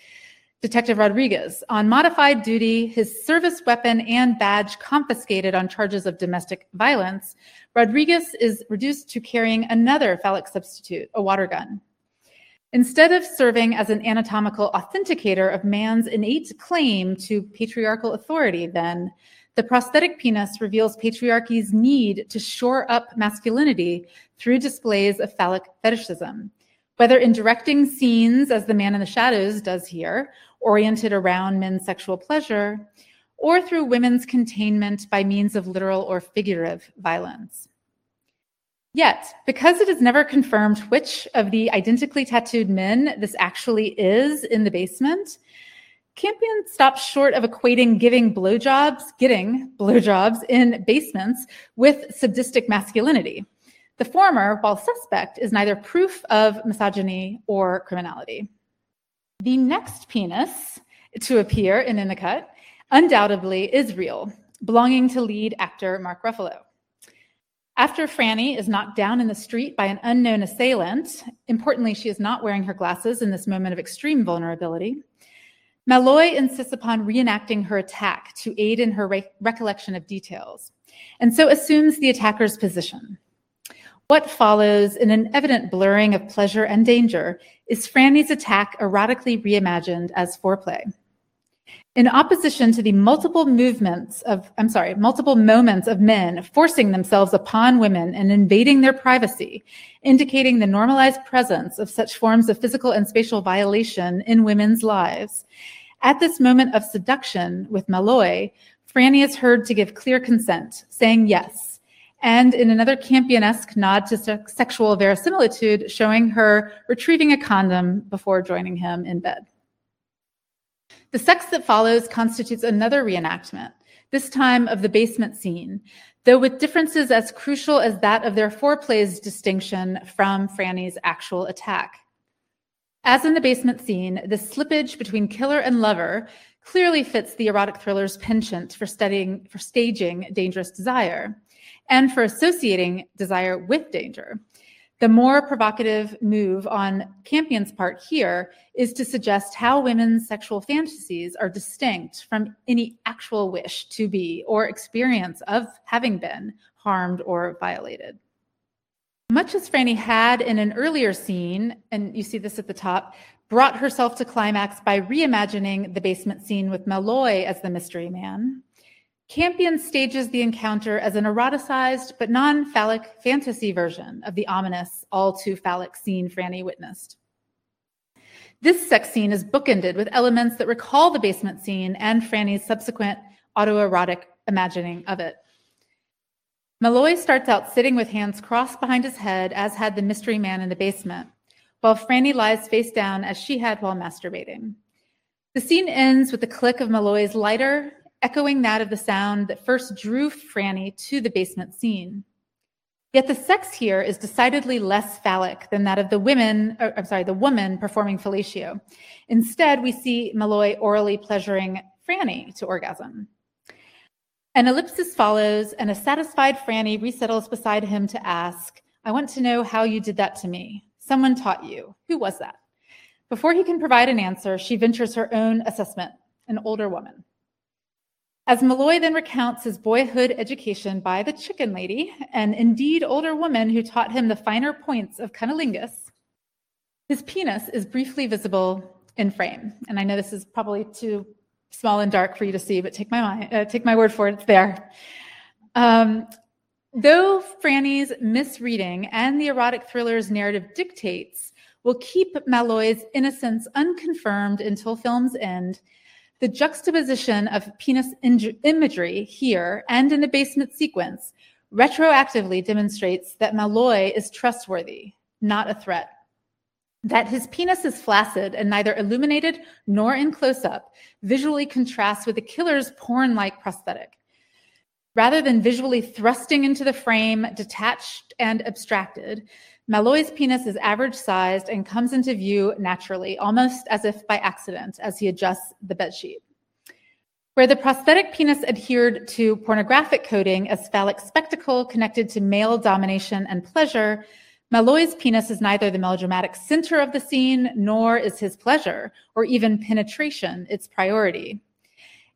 Detective Rodriguez. On modified duty, his service weapon and badge confiscated on charges of domestic violence, Rodriguez is reduced to carrying another phallic substitute, a water gun. Instead of serving as an anatomical authenticator of man's innate claim to patriarchal authority, then, the prosthetic penis reveals patriarchy's need to shore up masculinity through displays of phallic fetishism, whether in directing scenes, as the man in the shadows does here, oriented around men's sexual pleasure, or through women's containment by means of literal or figurative violence. Yet, because it is never confirmed which of the identically tattooed men this actually is in the basement, Campion stops short of equating giving blowjobs, getting blowjobs in basements with sadistic masculinity. The former, while suspect, is neither proof of misogyny or criminality. The next penis to appear in In the Cut undoubtedly is real, belonging to lead actor Mark Ruffalo. After Franny is knocked down in the street by an unknown assailant, importantly, she is not wearing her glasses in this moment of extreme vulnerability. Malloy insists upon reenacting her attack to aid in her re- recollection of details, and so assumes the attacker's position. What follows in an evident blurring of pleasure and danger is Franny's attack erotically reimagined as foreplay. In opposition to the multiple movements of, I'm sorry, multiple moments of men forcing themselves upon women and invading their privacy, indicating the normalized presence of such forms of physical and spatial violation in women's lives. At this moment of seduction with Malloy, Franny is heard to give clear consent, saying yes, and in another Campion-esque nod to sexual verisimilitude, showing her retrieving a condom before joining him in bed. The sex that follows constitutes another reenactment, this time of the basement scene, though with differences as crucial as that of their foreplay's distinction from Franny's actual attack. As in the basement scene, the slippage between killer and lover clearly fits the erotic thriller's penchant for studying for staging dangerous desire and for associating desire with danger. The more provocative move on Campion's part here is to suggest how women's sexual fantasies are distinct from any actual wish to be or experience of having been harmed or violated. Much as Franny had in an earlier scene, and you see this at the top, brought herself to climax by reimagining the basement scene with Malloy as the mystery man, Campion stages the encounter as an eroticized but non phallic fantasy version of the ominous, all too phallic scene Franny witnessed. This sex scene is bookended with elements that recall the basement scene and Franny's subsequent autoerotic imagining of it. Malloy starts out sitting with hands crossed behind his head, as had the mystery man in the basement, while Franny lies face down as she had while masturbating. The scene ends with the click of Malloy's lighter echoing that of the sound that first drew Franny to the basement scene. Yet the sex here is decidedly less phallic than that of the women, or, I'm sorry, the woman performing fellatio. Instead, we see Malloy orally pleasuring Franny to orgasm. An ellipsis follows, and a satisfied Franny resettles beside him to ask, I want to know how you did that to me. Someone taught you. Who was that? Before he can provide an answer, she ventures her own assessment, an older woman. As Malloy then recounts his boyhood education by the chicken lady, an indeed older woman who taught him the finer points of cunnilingus, His penis is briefly visible in frame. And I know this is probably too small and dark for you to see, but take my, uh, take my word for it, it's there. Um, though Franny's misreading and the erotic thriller's narrative dictates will keep Malloy's innocence unconfirmed until film's end, the juxtaposition of penis imagery here and in the basement sequence retroactively demonstrates that Malloy is trustworthy, not a threat. That his penis is flaccid and neither illuminated nor in close up visually contrasts with the killer's porn like prosthetic. Rather than visually thrusting into the frame, detached and abstracted, Malloy's penis is average sized and comes into view naturally, almost as if by accident, as he adjusts the bedsheet. Where the prosthetic penis adhered to pornographic coding as phallic spectacle connected to male domination and pleasure, Malloy's penis is neither the melodramatic center of the scene nor is his pleasure or even penetration its priority.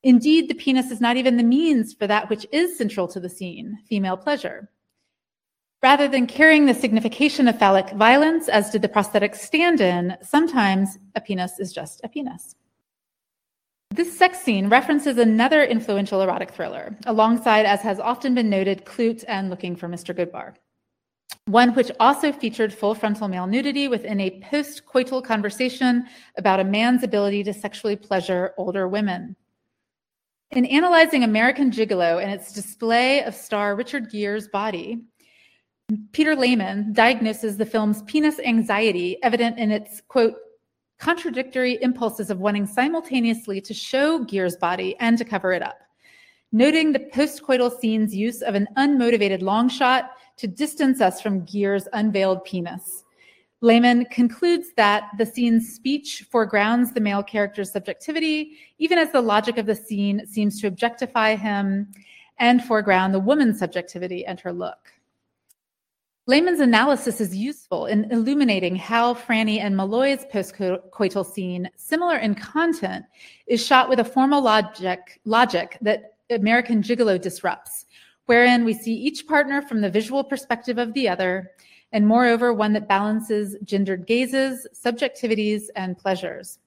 Indeed, the penis is not even the means for that which is central to the scene, female pleasure. Rather than carrying the signification of phallic violence, as did the prosthetic stand in, sometimes a penis is just a penis. This sex scene references another influential erotic thriller, alongside, as has often been noted, Klute and Looking for Mr. Goodbar one which also featured full frontal male nudity within a post coital conversation about a man's ability to sexually pleasure older women. In analyzing American Gigolo and its display of star Richard Gere's body, Peter Lehman diagnoses the film's penis anxiety, evident in its, quote, contradictory impulses of wanting simultaneously to show Gere's body and to cover it up, noting the postcoital scene's use of an unmotivated long shot to distance us from Gere's unveiled penis. Lehman concludes that the scene's speech foregrounds the male character's subjectivity, even as the logic of the scene seems to objectify him and foreground the woman's subjectivity and her look. Lehman's analysis is useful in illuminating how Franny and Malloy's postcoital scene, similar in content, is shot with a formal logic, logic that American Gigolo disrupts, wherein we see each partner from the visual perspective of the other, and moreover, one that balances gendered gazes, subjectivities, and pleasures.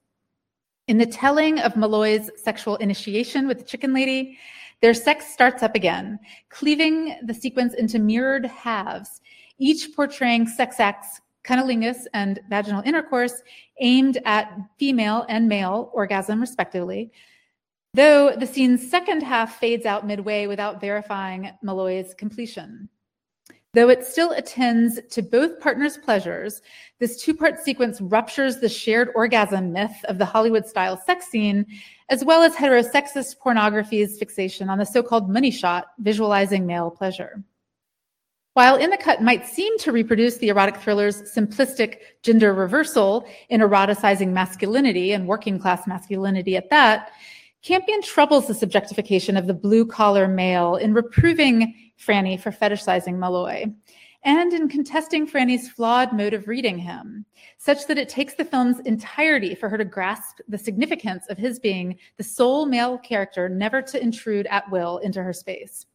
In the telling of Malloy's sexual initiation with the chicken lady, their sex starts up again, cleaving the sequence into mirrored halves, each portraying sex acts, cunnilingus, and vaginal intercourse aimed at female and male orgasm, respectively, though the scene's second half fades out midway without verifying Malloy's completion. Though it still attends to both partners' pleasures, this two part sequence ruptures the shared orgasm myth of the Hollywood style sex scene, as well as heterosexist pornography's fixation on the so called money shot, visualizing male pleasure. While In the Cut might seem to reproduce the erotic thriller's simplistic gender reversal in eroticizing masculinity and working class masculinity at that, Campion troubles the subjectification of the blue collar male in reproving Franny for fetishizing Malloy and in contesting Franny's flawed mode of reading him, such that it takes the film's entirety for her to grasp the significance of his being the sole male character never to intrude at will into her space.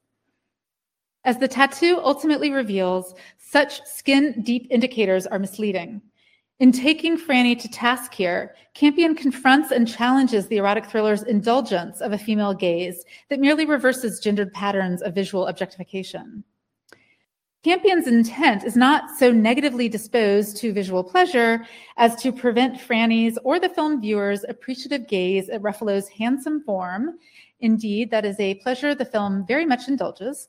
As the tattoo ultimately reveals, such skin deep indicators are misleading. In taking Franny to task here, Campion confronts and challenges the erotic thriller's indulgence of a female gaze that merely reverses gendered patterns of visual objectification. Campion's intent is not so negatively disposed to visual pleasure as to prevent Franny's or the film viewer's appreciative gaze at Ruffalo's handsome form. Indeed, that is a pleasure the film very much indulges,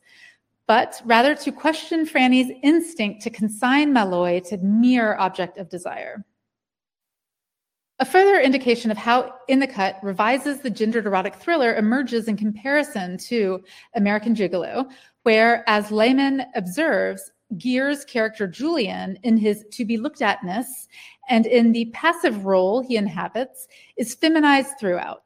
but rather to question Franny's instinct to consign Malloy to mere object of desire. A further indication of how In the Cut revises the gendered erotic thriller emerges in comparison to American Gigolo, where, as Lehman observes, Gere's character Julian, in his to be looked atness and in the passive role he inhabits, is feminized throughout.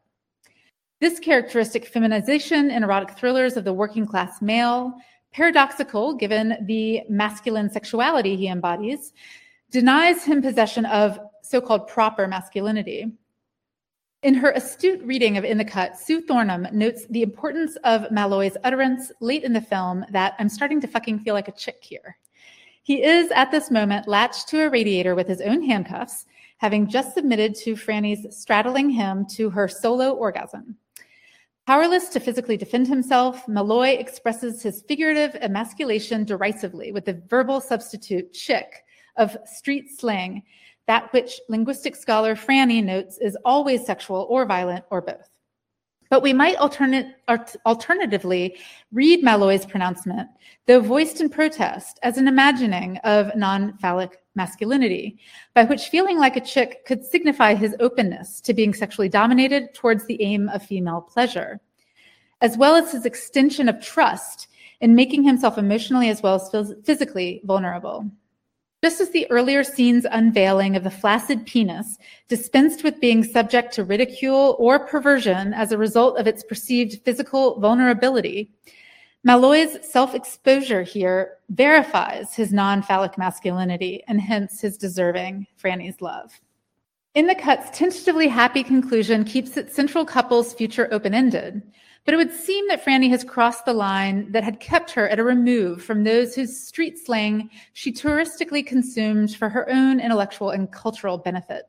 This characteristic feminization in erotic thrillers of the working class male paradoxical given the masculine sexuality he embodies, denies him possession of so called proper masculinity. In her astute reading of In the Cut, Sue Thornham notes the importance of Malloy's utterance late in the film that I'm starting to fucking feel like a chick here. He is, at this moment, latched to a radiator with his own handcuffs, having just submitted to Franny's straddling him to her solo orgasm. Powerless to physically defend himself, Malloy expresses his figurative emasculation derisively with the verbal substitute chick of street slang, that which linguistic scholar Franny notes is always sexual or violent or both. But we might alternatively read Malloy's pronouncement, though voiced in protest, as an imagining of non phallic masculinity, by which feeling like a chick could signify his openness to being sexually dominated towards the aim of female pleasure, as well as his extension of trust in making himself emotionally as well as physically vulnerable. Just as the earlier scene's unveiling of the flaccid penis dispensed with being subject to ridicule or perversion as a result of its perceived physical vulnerability, Malloy's self exposure here verifies his non phallic masculinity and hence his deserving Franny's love. In the Cut's tentatively happy conclusion keeps its central couple's future open ended, but it would seem that Franny has crossed the line that had kept her at a remove from those whose street slang she touristically consumed for her own intellectual and cultural benefit.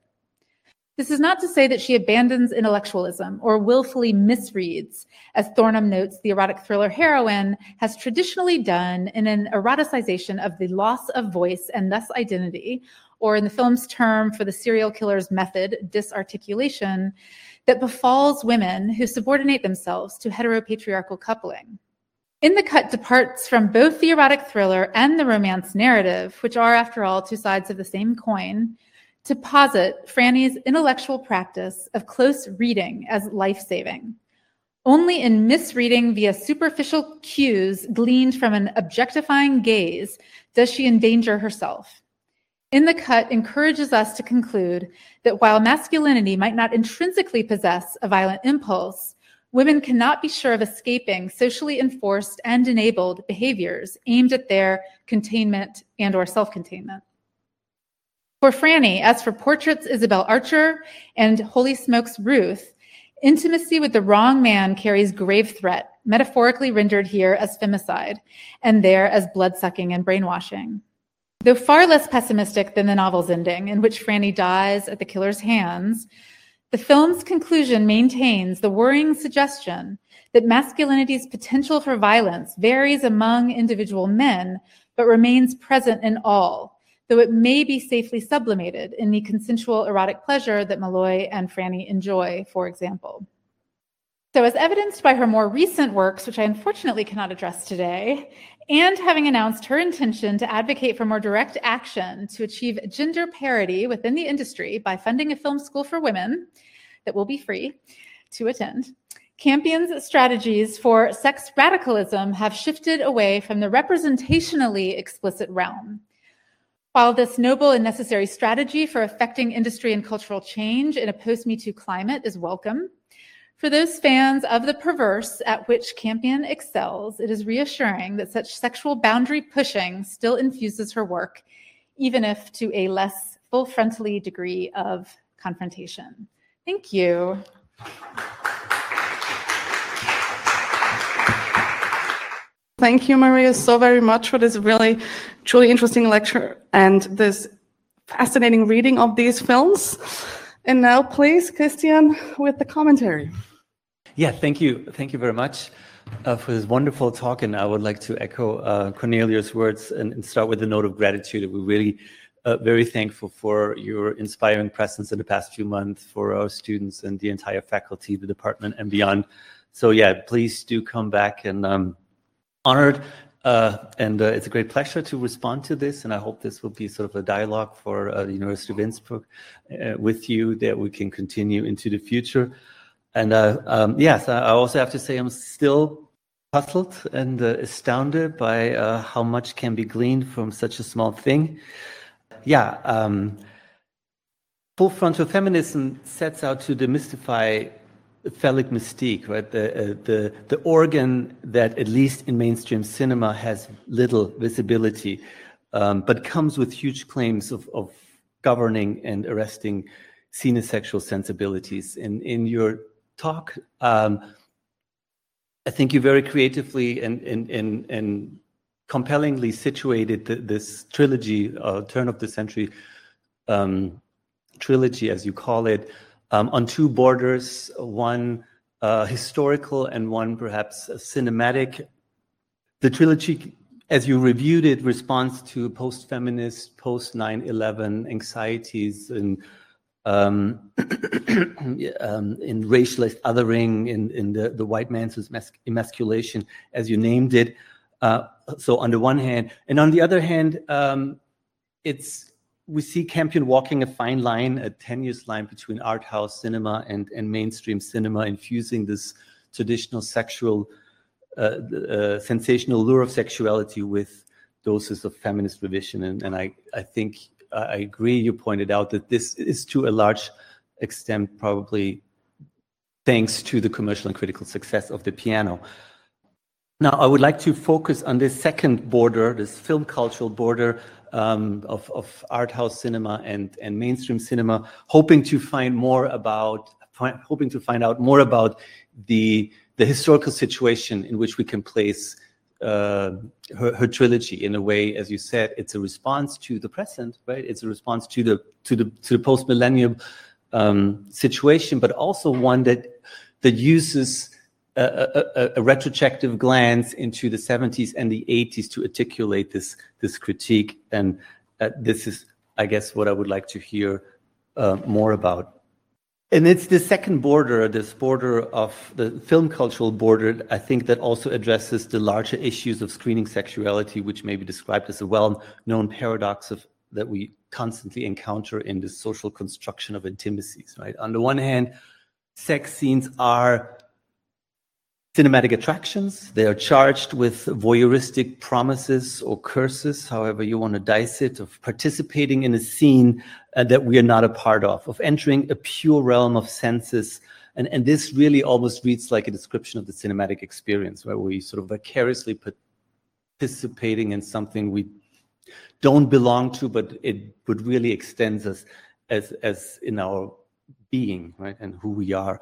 This is not to say that she abandons intellectualism or willfully misreads, as Thornham notes the erotic thriller heroine has traditionally done in an eroticization of the loss of voice and thus identity, or in the film's term for the serial killer's method, disarticulation, that befalls women who subordinate themselves to heteropatriarchal coupling. In the Cut departs from both the erotic thriller and the romance narrative, which are, after all, two sides of the same coin, to posit Franny's intellectual practice of close reading as life saving. Only in misreading via superficial cues gleaned from an objectifying gaze does she endanger herself. In the Cut encourages us to conclude that while masculinity might not intrinsically possess a violent impulse, women cannot be sure of escaping socially enforced and enabled behaviors aimed at their containment and or self-containment. For Franny, as for portraits Isabel Archer and Holy Smokes Ruth, intimacy with the wrong man carries grave threat, metaphorically rendered here as femicide, and there as bloodsucking and brainwashing. Though far less pessimistic than the novel's ending, in which Franny dies at the killer's hands, the film's conclusion maintains the worrying suggestion that masculinity's potential for violence varies among individual men, but remains present in all, though it may be safely sublimated in the consensual erotic pleasure that Malloy and Franny enjoy, for example. So, as evidenced by her more recent works, which I unfortunately cannot address today, and having announced her intention to advocate for more direct action to achieve gender parity within the industry by funding a film school for women that will be free to attend, Campion's strategies for sex radicalism have shifted away from the representationally explicit realm. While this noble and necessary strategy for affecting industry and cultural change in a post Me Too climate is welcome, for those fans of the perverse at which Campion excels, it is reassuring that such sexual boundary pushing still infuses her work, even if to a less full frontally degree of confrontation. Thank you. Thank you, Maria, so very much for this really, truly interesting lecture and this fascinating reading of these films. And now, please, Christian, with the commentary. Yeah, thank you. Thank you very much uh, for this wonderful talk. And I would like to echo uh, Cornelia's words and, and, start with a note of gratitude. We're really uh, very thankful for your inspiring presence in the past few months for our students and the entire faculty, the department, and beyond. So, yeah, please do come back and um, honored. Uh, and uh, it's a great pleasure to respond to this. And I hope this will be sort of a dialogue for uh, the University of Innsbruck uh, with you that we can continue into the future. And uh, um, yes, I also have to say I'm still puzzled and uh, astounded by how much can be gleaned from such a small thing. Yeah. Um, full frontal feminism sets out to demystify phallic mystique, right? The, uh, the, the organ that, at least in mainstream cinema, has little visibility, um, but comes with huge claims of, of governing and arresting sexual sensibilities. In, in your talk, um, I think you very creatively and, and, and, and compellingly situated th- this trilogy, uh, turn of the century um, trilogy, as you call it, um, on two borders, one uh, historical and one perhaps cinematic. The trilogy, as you reviewed it, responds to post-feminist, post-9/11 anxieties and um, um, in racialized othering, in, in the, the white man's emasculation, as you named it. Uh, so on the one hand, and on the other hand, um, it's we see Campion walking a fine line, a tenuous line between art house cinema and, and mainstream cinema, infusing this traditional sexual, uh, uh, sensational lure of sexuality with doses of feminist revision. And, and I, I think I agree, you pointed out that this is to a large extent probably thanks to the commercial and critical success of the piano. Now, I would like to focus on this second border, this film cultural border um, of, of art house cinema and, and mainstream cinema, hoping to find more about, hoping to find out more about the, the historical situation in which we can place uh, her, her, trilogy in a way, as you said, it's a response to the present, right? It's a response to the to the to the post millennium um, situation, but also one that that uses a, a, a, retrospective glance into the 70s and the 80s to articulate this this critique. And uh, this is, I guess, what I would like to hear uh, more about. And it's the second border, this border of the film cultural border, I think that also addresses the larger issues of screening sexuality, which may be described as a well-known paradox of that we constantly encounter in this social construction of intimacies, right? On the one hand, sex scenes are cinematic attractions. They are charged with voyeuristic promises or curses, however you want to dice it, of participating in a scene uh, that we are not a part of, of entering a pure realm of senses. And, and this really almost reads like a description of the cinematic experience, where we sort of vicariously participating in something we don't belong to, but it would really extends us as, as in our being, right, and who we are.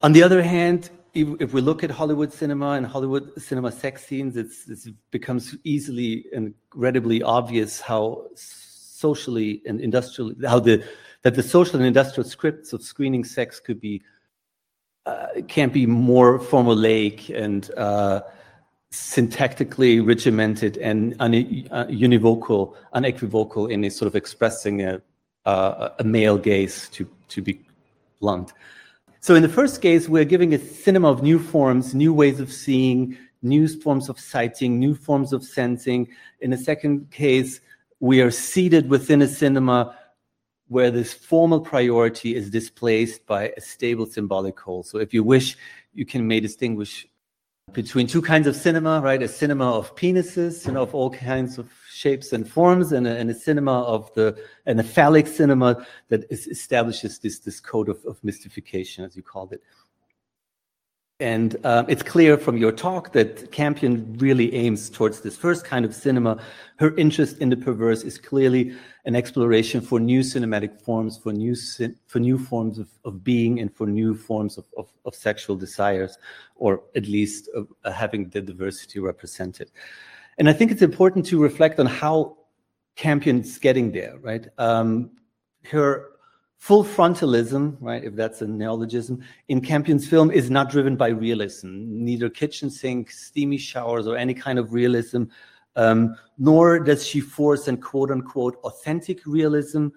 On the other hand, if, if, we look at Hollywood cinema and Hollywood cinema sex scenes, it's, it becomes easily and incredibly obvious how socially and industrially how the that the social and industrial scripts of screening sex could be uh, can't be more formulaic and uh, syntactically regimented and un, uh, univocal, unequivocal in a sort of expressing a, a male gaze to to be blunt. So in the first case, we're giving a cinema of new forms, new ways of seeing, new forms of sighting, new forms of sensing. In the second case, we are seated within a cinema where this formal priority is displaced by a stable symbolic whole. So if you wish, you can may distinguish between two kinds of cinema, right? A cinema of penises, know, of all kinds of shapes and forms, and a, and a cinema of the, and a phallic cinema that is, establishes this, this code of, of mystification, as you called it. And um, it's clear from your talk that Campion really aims towards this first kind of cinema. Her interest in the perverse is clearly an exploration for new cinematic forms, for new for new forms of, of being, and for new forms of, of, of sexual desires, or at least uh, having the diversity represented. And I think it's important to reflect on how Campion's getting there, right? Um, her Full frontalism, right, if that's a neologism, in Campion's film is not driven by realism, neither kitchen sink, steamy showers, or any kind of realism, um, nor does she force an quote unquote authentic realism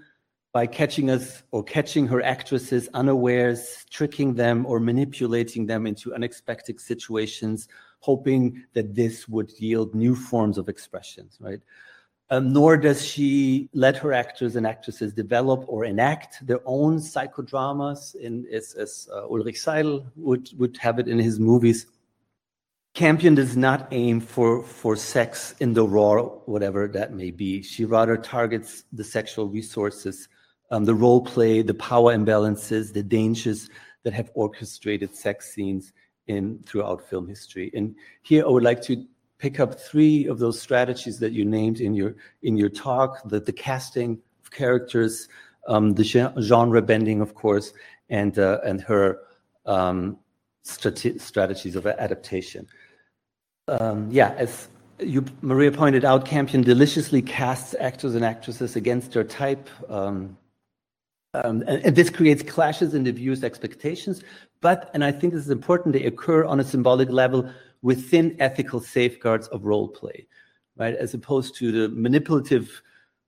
by catching us or catching her actresses unawares, tricking them or manipulating them into unexpected situations, hoping that this would yield new forms of expressions, right? Um, nor does she let her actors and actresses develop or enact their own psychodramas, in, as, as uh, Ulrich Seidl would, would have it in his movies. Campion does not aim for, for sex in the raw, whatever that may be. She rather targets the sexual resources, um, the role play, the power imbalances, the dangers that have orchestrated sex scenes in throughout film history. And here I would like to pick up three of those strategies that you named in your in your talk: the, the casting of characters, um, the genre bending, of course, and uh, and her um, strate- strategies of adaptation. Um, yeah, as you, Maria pointed out, Campion deliciously casts actors and actresses against their type. Um, um, and, and, this creates clashes in the viewer's expectations. But, and I think this is important, they occur on a symbolic level within ethical safeguards of role play, right? As opposed to the manipulative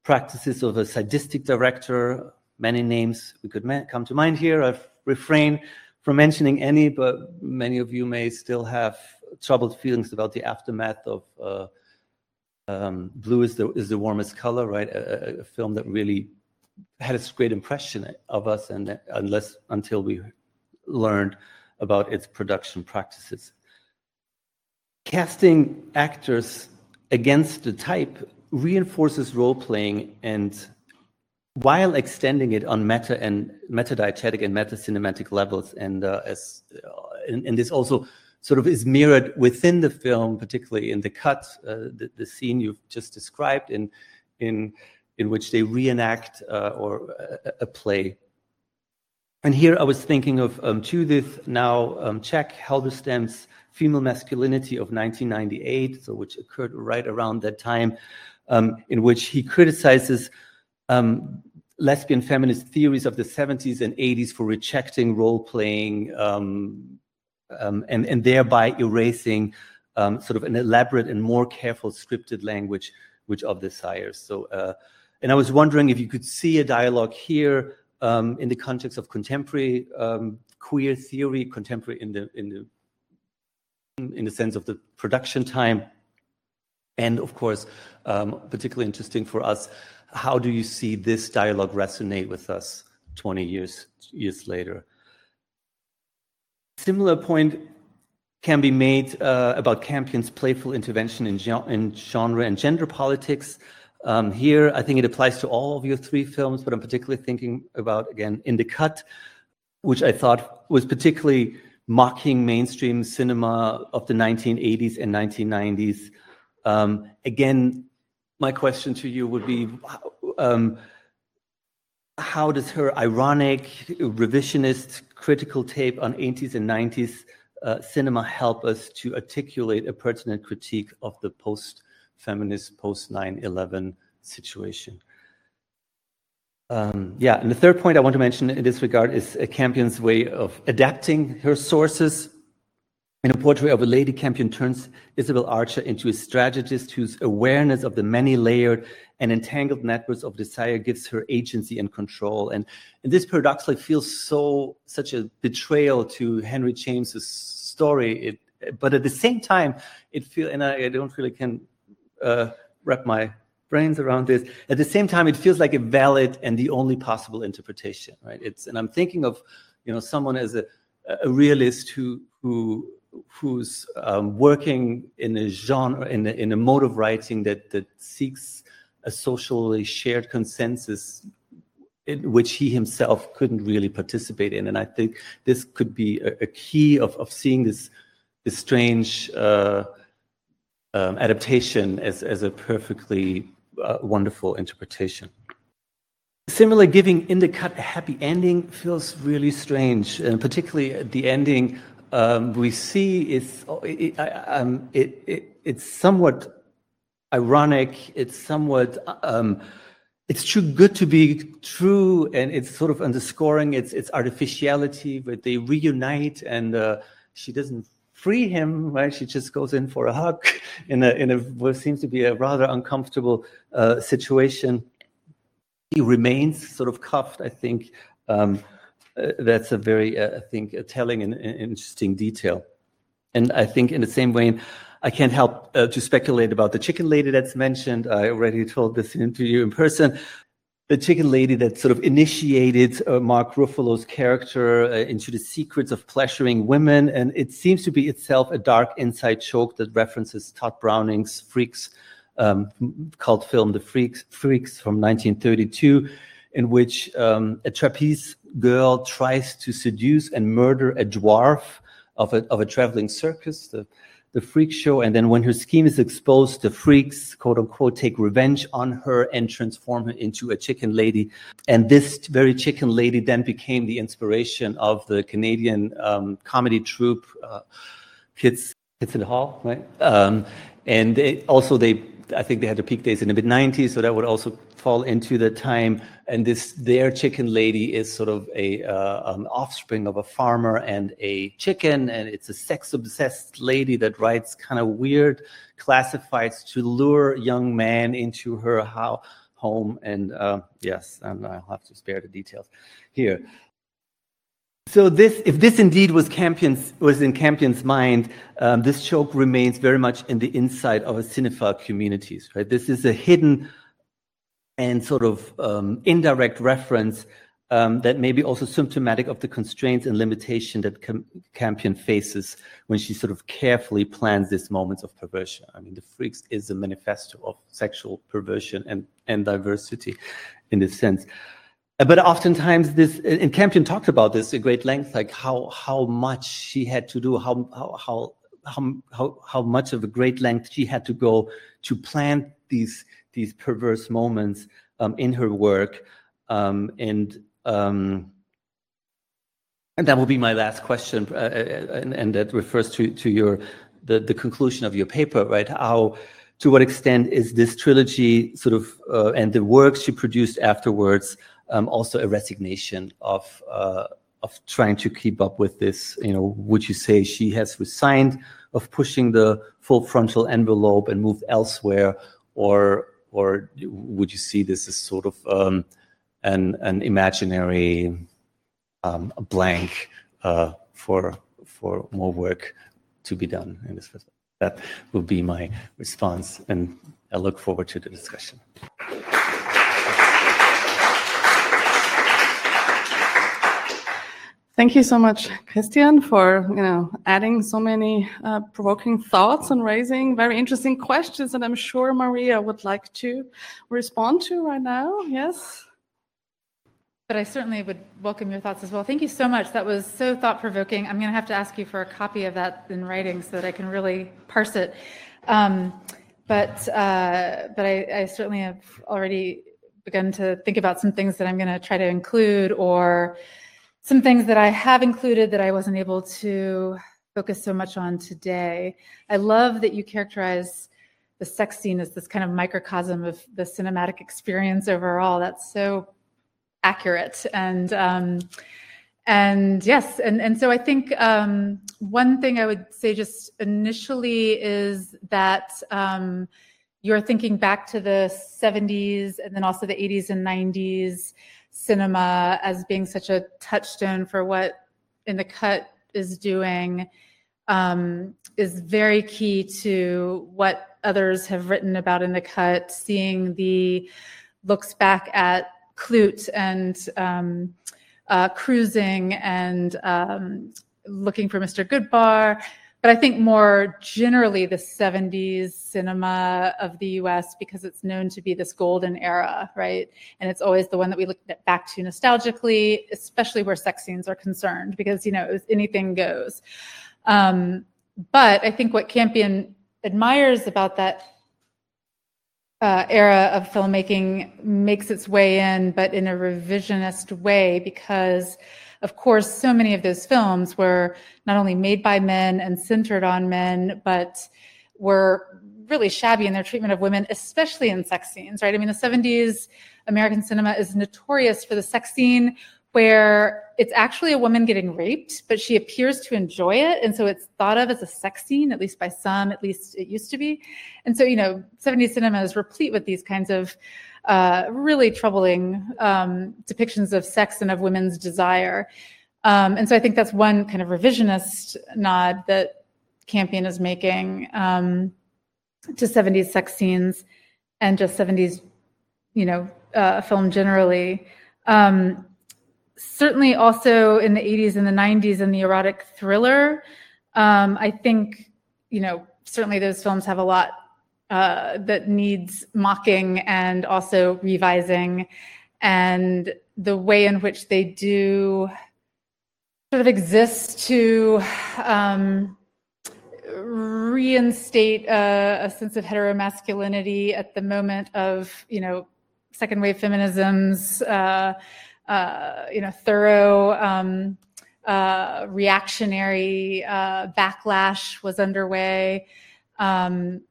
practices of a sadistic director. Many names we could come to mind here. I've refrained from mentioning any, but many of you may still have troubled feelings about the aftermath of uh, um, Blue is the, is the Warmest Color, right? A, a, film that really had a great impression of us, and unless until we learned about its production practices. Casting actors against the type reinforces role playing and while extending it on meta and meta diegetic and meta cinematic levels and uh, as uh, and, and, this also sort of is mirrored within the film particularly in the cut uh, the, the, scene you've just described in in in which they reenact uh, or a, a, play and here i was thinking of um, judith now um, Jack Halberstam's female masculinity of 1998 so which occurred right around that time um, in which he criticizes um, lesbian feminist theories of the 70s and 80s for rejecting role playing um, um, and, and thereby erasing um, sort of an elaborate and more careful scripted language which of desires. So, uh, and I was wondering if you could see a dialogue here um, in the context of contemporary um, queer theory, contemporary in the in the in the sense of the production time and of course, um, particularly interesting for us, how do you see this dialogue resonate with us 20 years, years later? Similar point can be made uh, about Campion's playful intervention in, in genre and gender politics. Um, here, I think it applies to all of your three films, but I'm particularly thinking about, again, In the Cut, which I thought was particularly mocking mainstream cinema of the 1980s and 1990s. Um, again, my question to you would be um, how does her ironic, revisionist, critical tape on 80s and 90s uh, cinema help us to articulate a pertinent critique of the post feminist, post 9 11 situation? Um, yeah, and the third point I want to mention in this regard is Campion's way of adapting her sources in a portrait of a lady Campion turns Isabel Archer into a strategist whose awareness of the many layered and entangled networks of desire gives her agency and control. And, and this paradoxically feels so such a betrayal to Henry James's story. It, but at the same time, it feels, and I, I, don't really can uh, wrap my brains around this. At the same time, it feels like a valid and the only possible interpretation, right? It's, and I'm thinking of, you know, someone as a, a realist who who who's um, working in a genre, in a, in a mode of writing that, that seeks a socially shared consensus in which he himself couldn't really participate in. And I think this could be a, a key of, of seeing this, this strange uh, um, adaptation as, as a perfectly uh, wonderful interpretation. Similarly, giving In the Cut a happy ending feels really strange, and particularly the ending um, we see is it, um, it, it, it's somewhat ironic. It's somewhat um, it's too good to be true, and it's sort of underscoring its its artificiality. But they reunite, and uh, she doesn't free him. Right? She just goes in for a hug in a in a what seems to be a rather uncomfortable uh, situation. He remains sort of cuffed, I think. Um, uh, that's a very, uh, I think, a telling and, and, interesting detail. And I think in the same way, I can't help uh, to speculate about the chicken lady that's mentioned. I already told this to you in person. The chicken lady that sort of initiated uh, Mark Ruffalo's character uh, into the secrets of pleasuring women. And it seems to be itself a dark inside joke that references Tod Browning's Freaks um, cult film, The Freaks, Freaks from 1932, in which um, a trapeze girl tries to seduce and murder a dwarf of a, of a traveling circus, the, the freak show. And then when her scheme is exposed, the freaks, quote unquote, take revenge on her and transform her into a chicken lady. And this very chicken lady then became the inspiration of the Canadian um, comedy troupe, uh, Kids Kids in the Hall, right? Um, and they, also they, I think they had their peak days in the mid 90s, so that would also fall into the time. And this their chicken lady is sort of a uh, um, offspring of a farmer and a chicken, and it's a sex obsessed lady that writes kind of weird classifieds to lure young men into her home. And uh, yes, and I'll have to spare the details here. So this, if this indeed was Campion's, was in Campion's mind, um, this joke remains very much in the inside of a cinephile communities, right? This is a hidden and sort of um, indirect reference um, that may be also symptomatic of the constraints and limitation that Cam Campion faces when she sort of carefully plans these moments of perversion. I mean, The Freaks is a manifesto of sexual perversion and, and diversity in this sense. But oftentimes, this and Campion talked about this at great length, like how how much she had to do, how how how how how much of a great length she had to go to plant these these perverse moments um, in her work, um, and um, and that will be my last question, uh, uh, and, and, that refers to to your the the conclusion of your paper, right? How to what extent is this trilogy sort of uh, and the works she produced afterwards um, also a resignation of uh, of trying to keep up with this. You know, would you say she has resigned of pushing the full frontal envelope and moved elsewhere, or or would you see this as sort of um, an an imaginary um, blank uh, for for more work to be done in this? respect? That would be my response, and I look forward to the discussion. Thank you so much, Christian, for you know adding so many uh, provoking thoughts and raising very interesting questions that I'm sure Maria would like to respond to right now. Yes. But I certainly would welcome your thoughts as well. Thank you so much. That was so thought provoking. I'm going to have to ask you for a copy of that in writing so that I can really parse it. Um, but uh, but I, I certainly have already begun to think about some things that I'm going to try to include or some things that I have included that I wasn't able to focus so much on today. I love that you characterize the sex scene as this kind of microcosm of the cinematic experience overall. That's so accurate and um, and yes, and and so I think um, one thing I would say just initially is that. Um, you're thinking back to the 70s and then also the 80s and 90s cinema as being such a touchstone for what in the cut is doing um, is very key to what others have written about in the cut seeing the looks back at Klute and um, uh, cruising and um, looking for Mr. Goodbar but I think more generally the 70s cinema of the US because it's known to be this golden era, right? And it's always the one that we look back to nostalgically, especially where sex scenes are concerned, because you know anything goes. Um, but I think what Campion admires about that uh, era of filmmaking makes its way in, but in a revisionist way, because of course, so many of those films were not only made by men and centered on men, but were really shabby in their treatment of women, especially in sex scenes, right? I mean, the 70s American cinema is notorious for the sex scene where it's actually a woman getting raped, but she appears to enjoy it. And so it's thought of as a sex scene, at least by some, at least it used to be. And so, you know, 70s cinema is replete with these kinds of uh, really troubling um, depictions of sex and of women's desire. Um, and so I think that's one kind of revisionist nod that Campion is making um, to 70s sex scenes and just 70s, you know, uh, film generally. Um, certainly also in the 80s and the 90s in the erotic thriller. Um, I think, you know, certainly those films have a lot uh, that needs mocking and also revising, and the way in which they do sort of exist to um, reinstate a, a, sense of heteromasculinity at the moment of you know second wave feminisms, uh, uh, you know thorough. Um, uh, reactionary uh, backlash was underway. Um,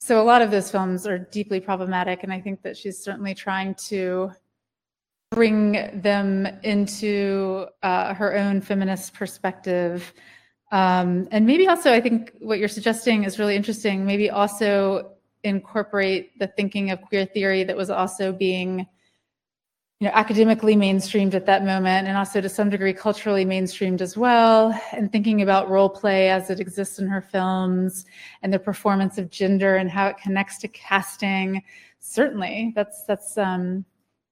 so a lot of those films are deeply problematic, and I think that she's certainly trying to bring them into uh, her own feminist perspective. Um, and maybe also, I think what you're suggesting is really interesting. Maybe also incorporate the thinking of queer theory that was also being you know, academically mainstreamed at that moment, and also to some degree culturally mainstreamed as well. And thinking about role play as it exists in her films and the performance of gender and how it connects to casting. Certainly, that's that's um,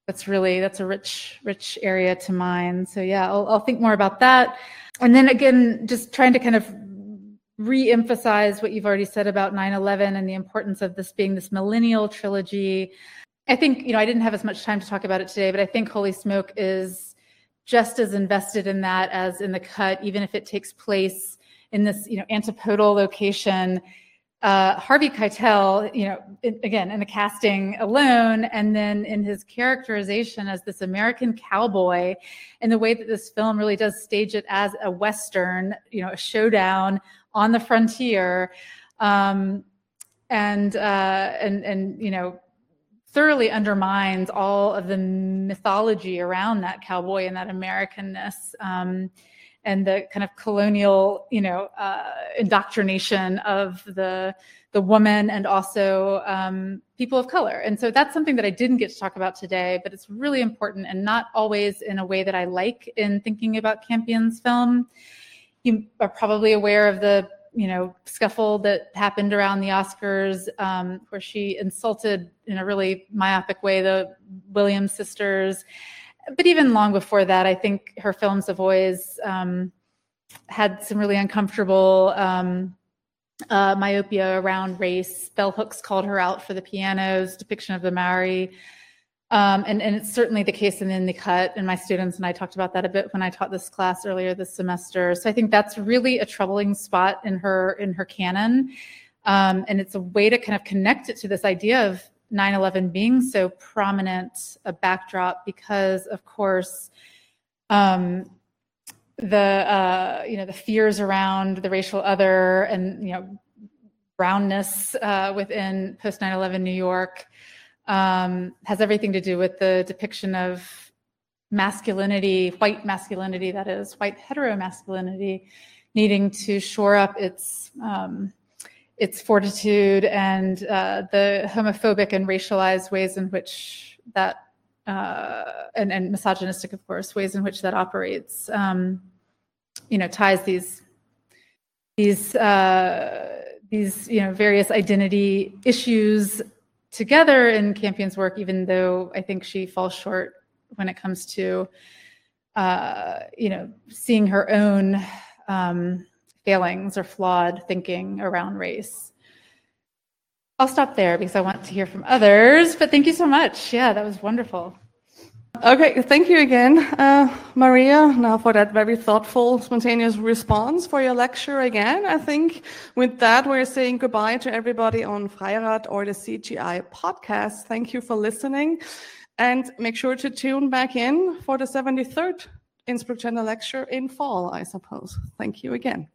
that's really that's a rich rich area to mine. So yeah, I'll, I'll think more about that. And then again, just trying to kind of re-emphasize what you've already said about 9-11 and the importance of this being this millennial trilogy I think, you know, I didn't have as much time to talk about it today, but I think Holy Smoke is just as invested in that as in the cut, even if it takes place in this, you know, antipodal location. Uh, Harvey Keitel, you know, in, again, in the casting alone, and then in his characterization as this American cowboy, and the way that this film really does stage it as a Western, you know, a showdown on the frontier. Um, and, uh, and, and, you know, thoroughly undermines all of the mythology around that cowboy and that Americanness um, and the kind of colonial, you know, uh, indoctrination of the the woman and also um, people of color. And so that's something that I didn't get to talk about today, but it's really important and not always in a way that I like in thinking about Campion's film. You are probably aware of the you know scuffle that happened around the Oscars, um, where she insulted in a really myopic way the Williams sisters. But even long before that, I think her films have always um, had some really uncomfortable um, uh, myopia around race. Bell Hooks called her out for the piano's depiction of the Maori. Um, and, and it's certainly the case in, the cut, and my students and I talked about that a bit when I taught this class earlier this semester. So I think that's really a troubling spot in her in her canon, um, and it's a way to kind of connect it to this idea of 9/11 being so prominent a backdrop because, of course, um, the uh, you know the fears around the racial other and you know brownness uh, within post 9/11 New York um, has everything to do with the depiction of masculinity, white masculinity, that is, white heteromasculinity, needing to shore up its um, its fortitude and uh, the homophobic and racialized ways in which that uh, and, and, misogynistic, of course, ways in which that operates. Um, you know, ties these these uh, these you know various identity issues together in Campion's work, even though I think she falls short when it comes to, uh, you know, seeing her own um, failings or flawed thinking around race. I'll stop there because I want to hear from others, but thank you so much. Yeah, that was wonderful. Okay, thank you again, uh, Maria, now for that very thoughtful, spontaneous response for your lecture again. I think with that, we're saying goodbye to everybody on Freirad or the CGI podcast. Thank you for listening and make sure to tune back in for the 73rd Innsbruck Lecture in fall, I suppose. Thank you again.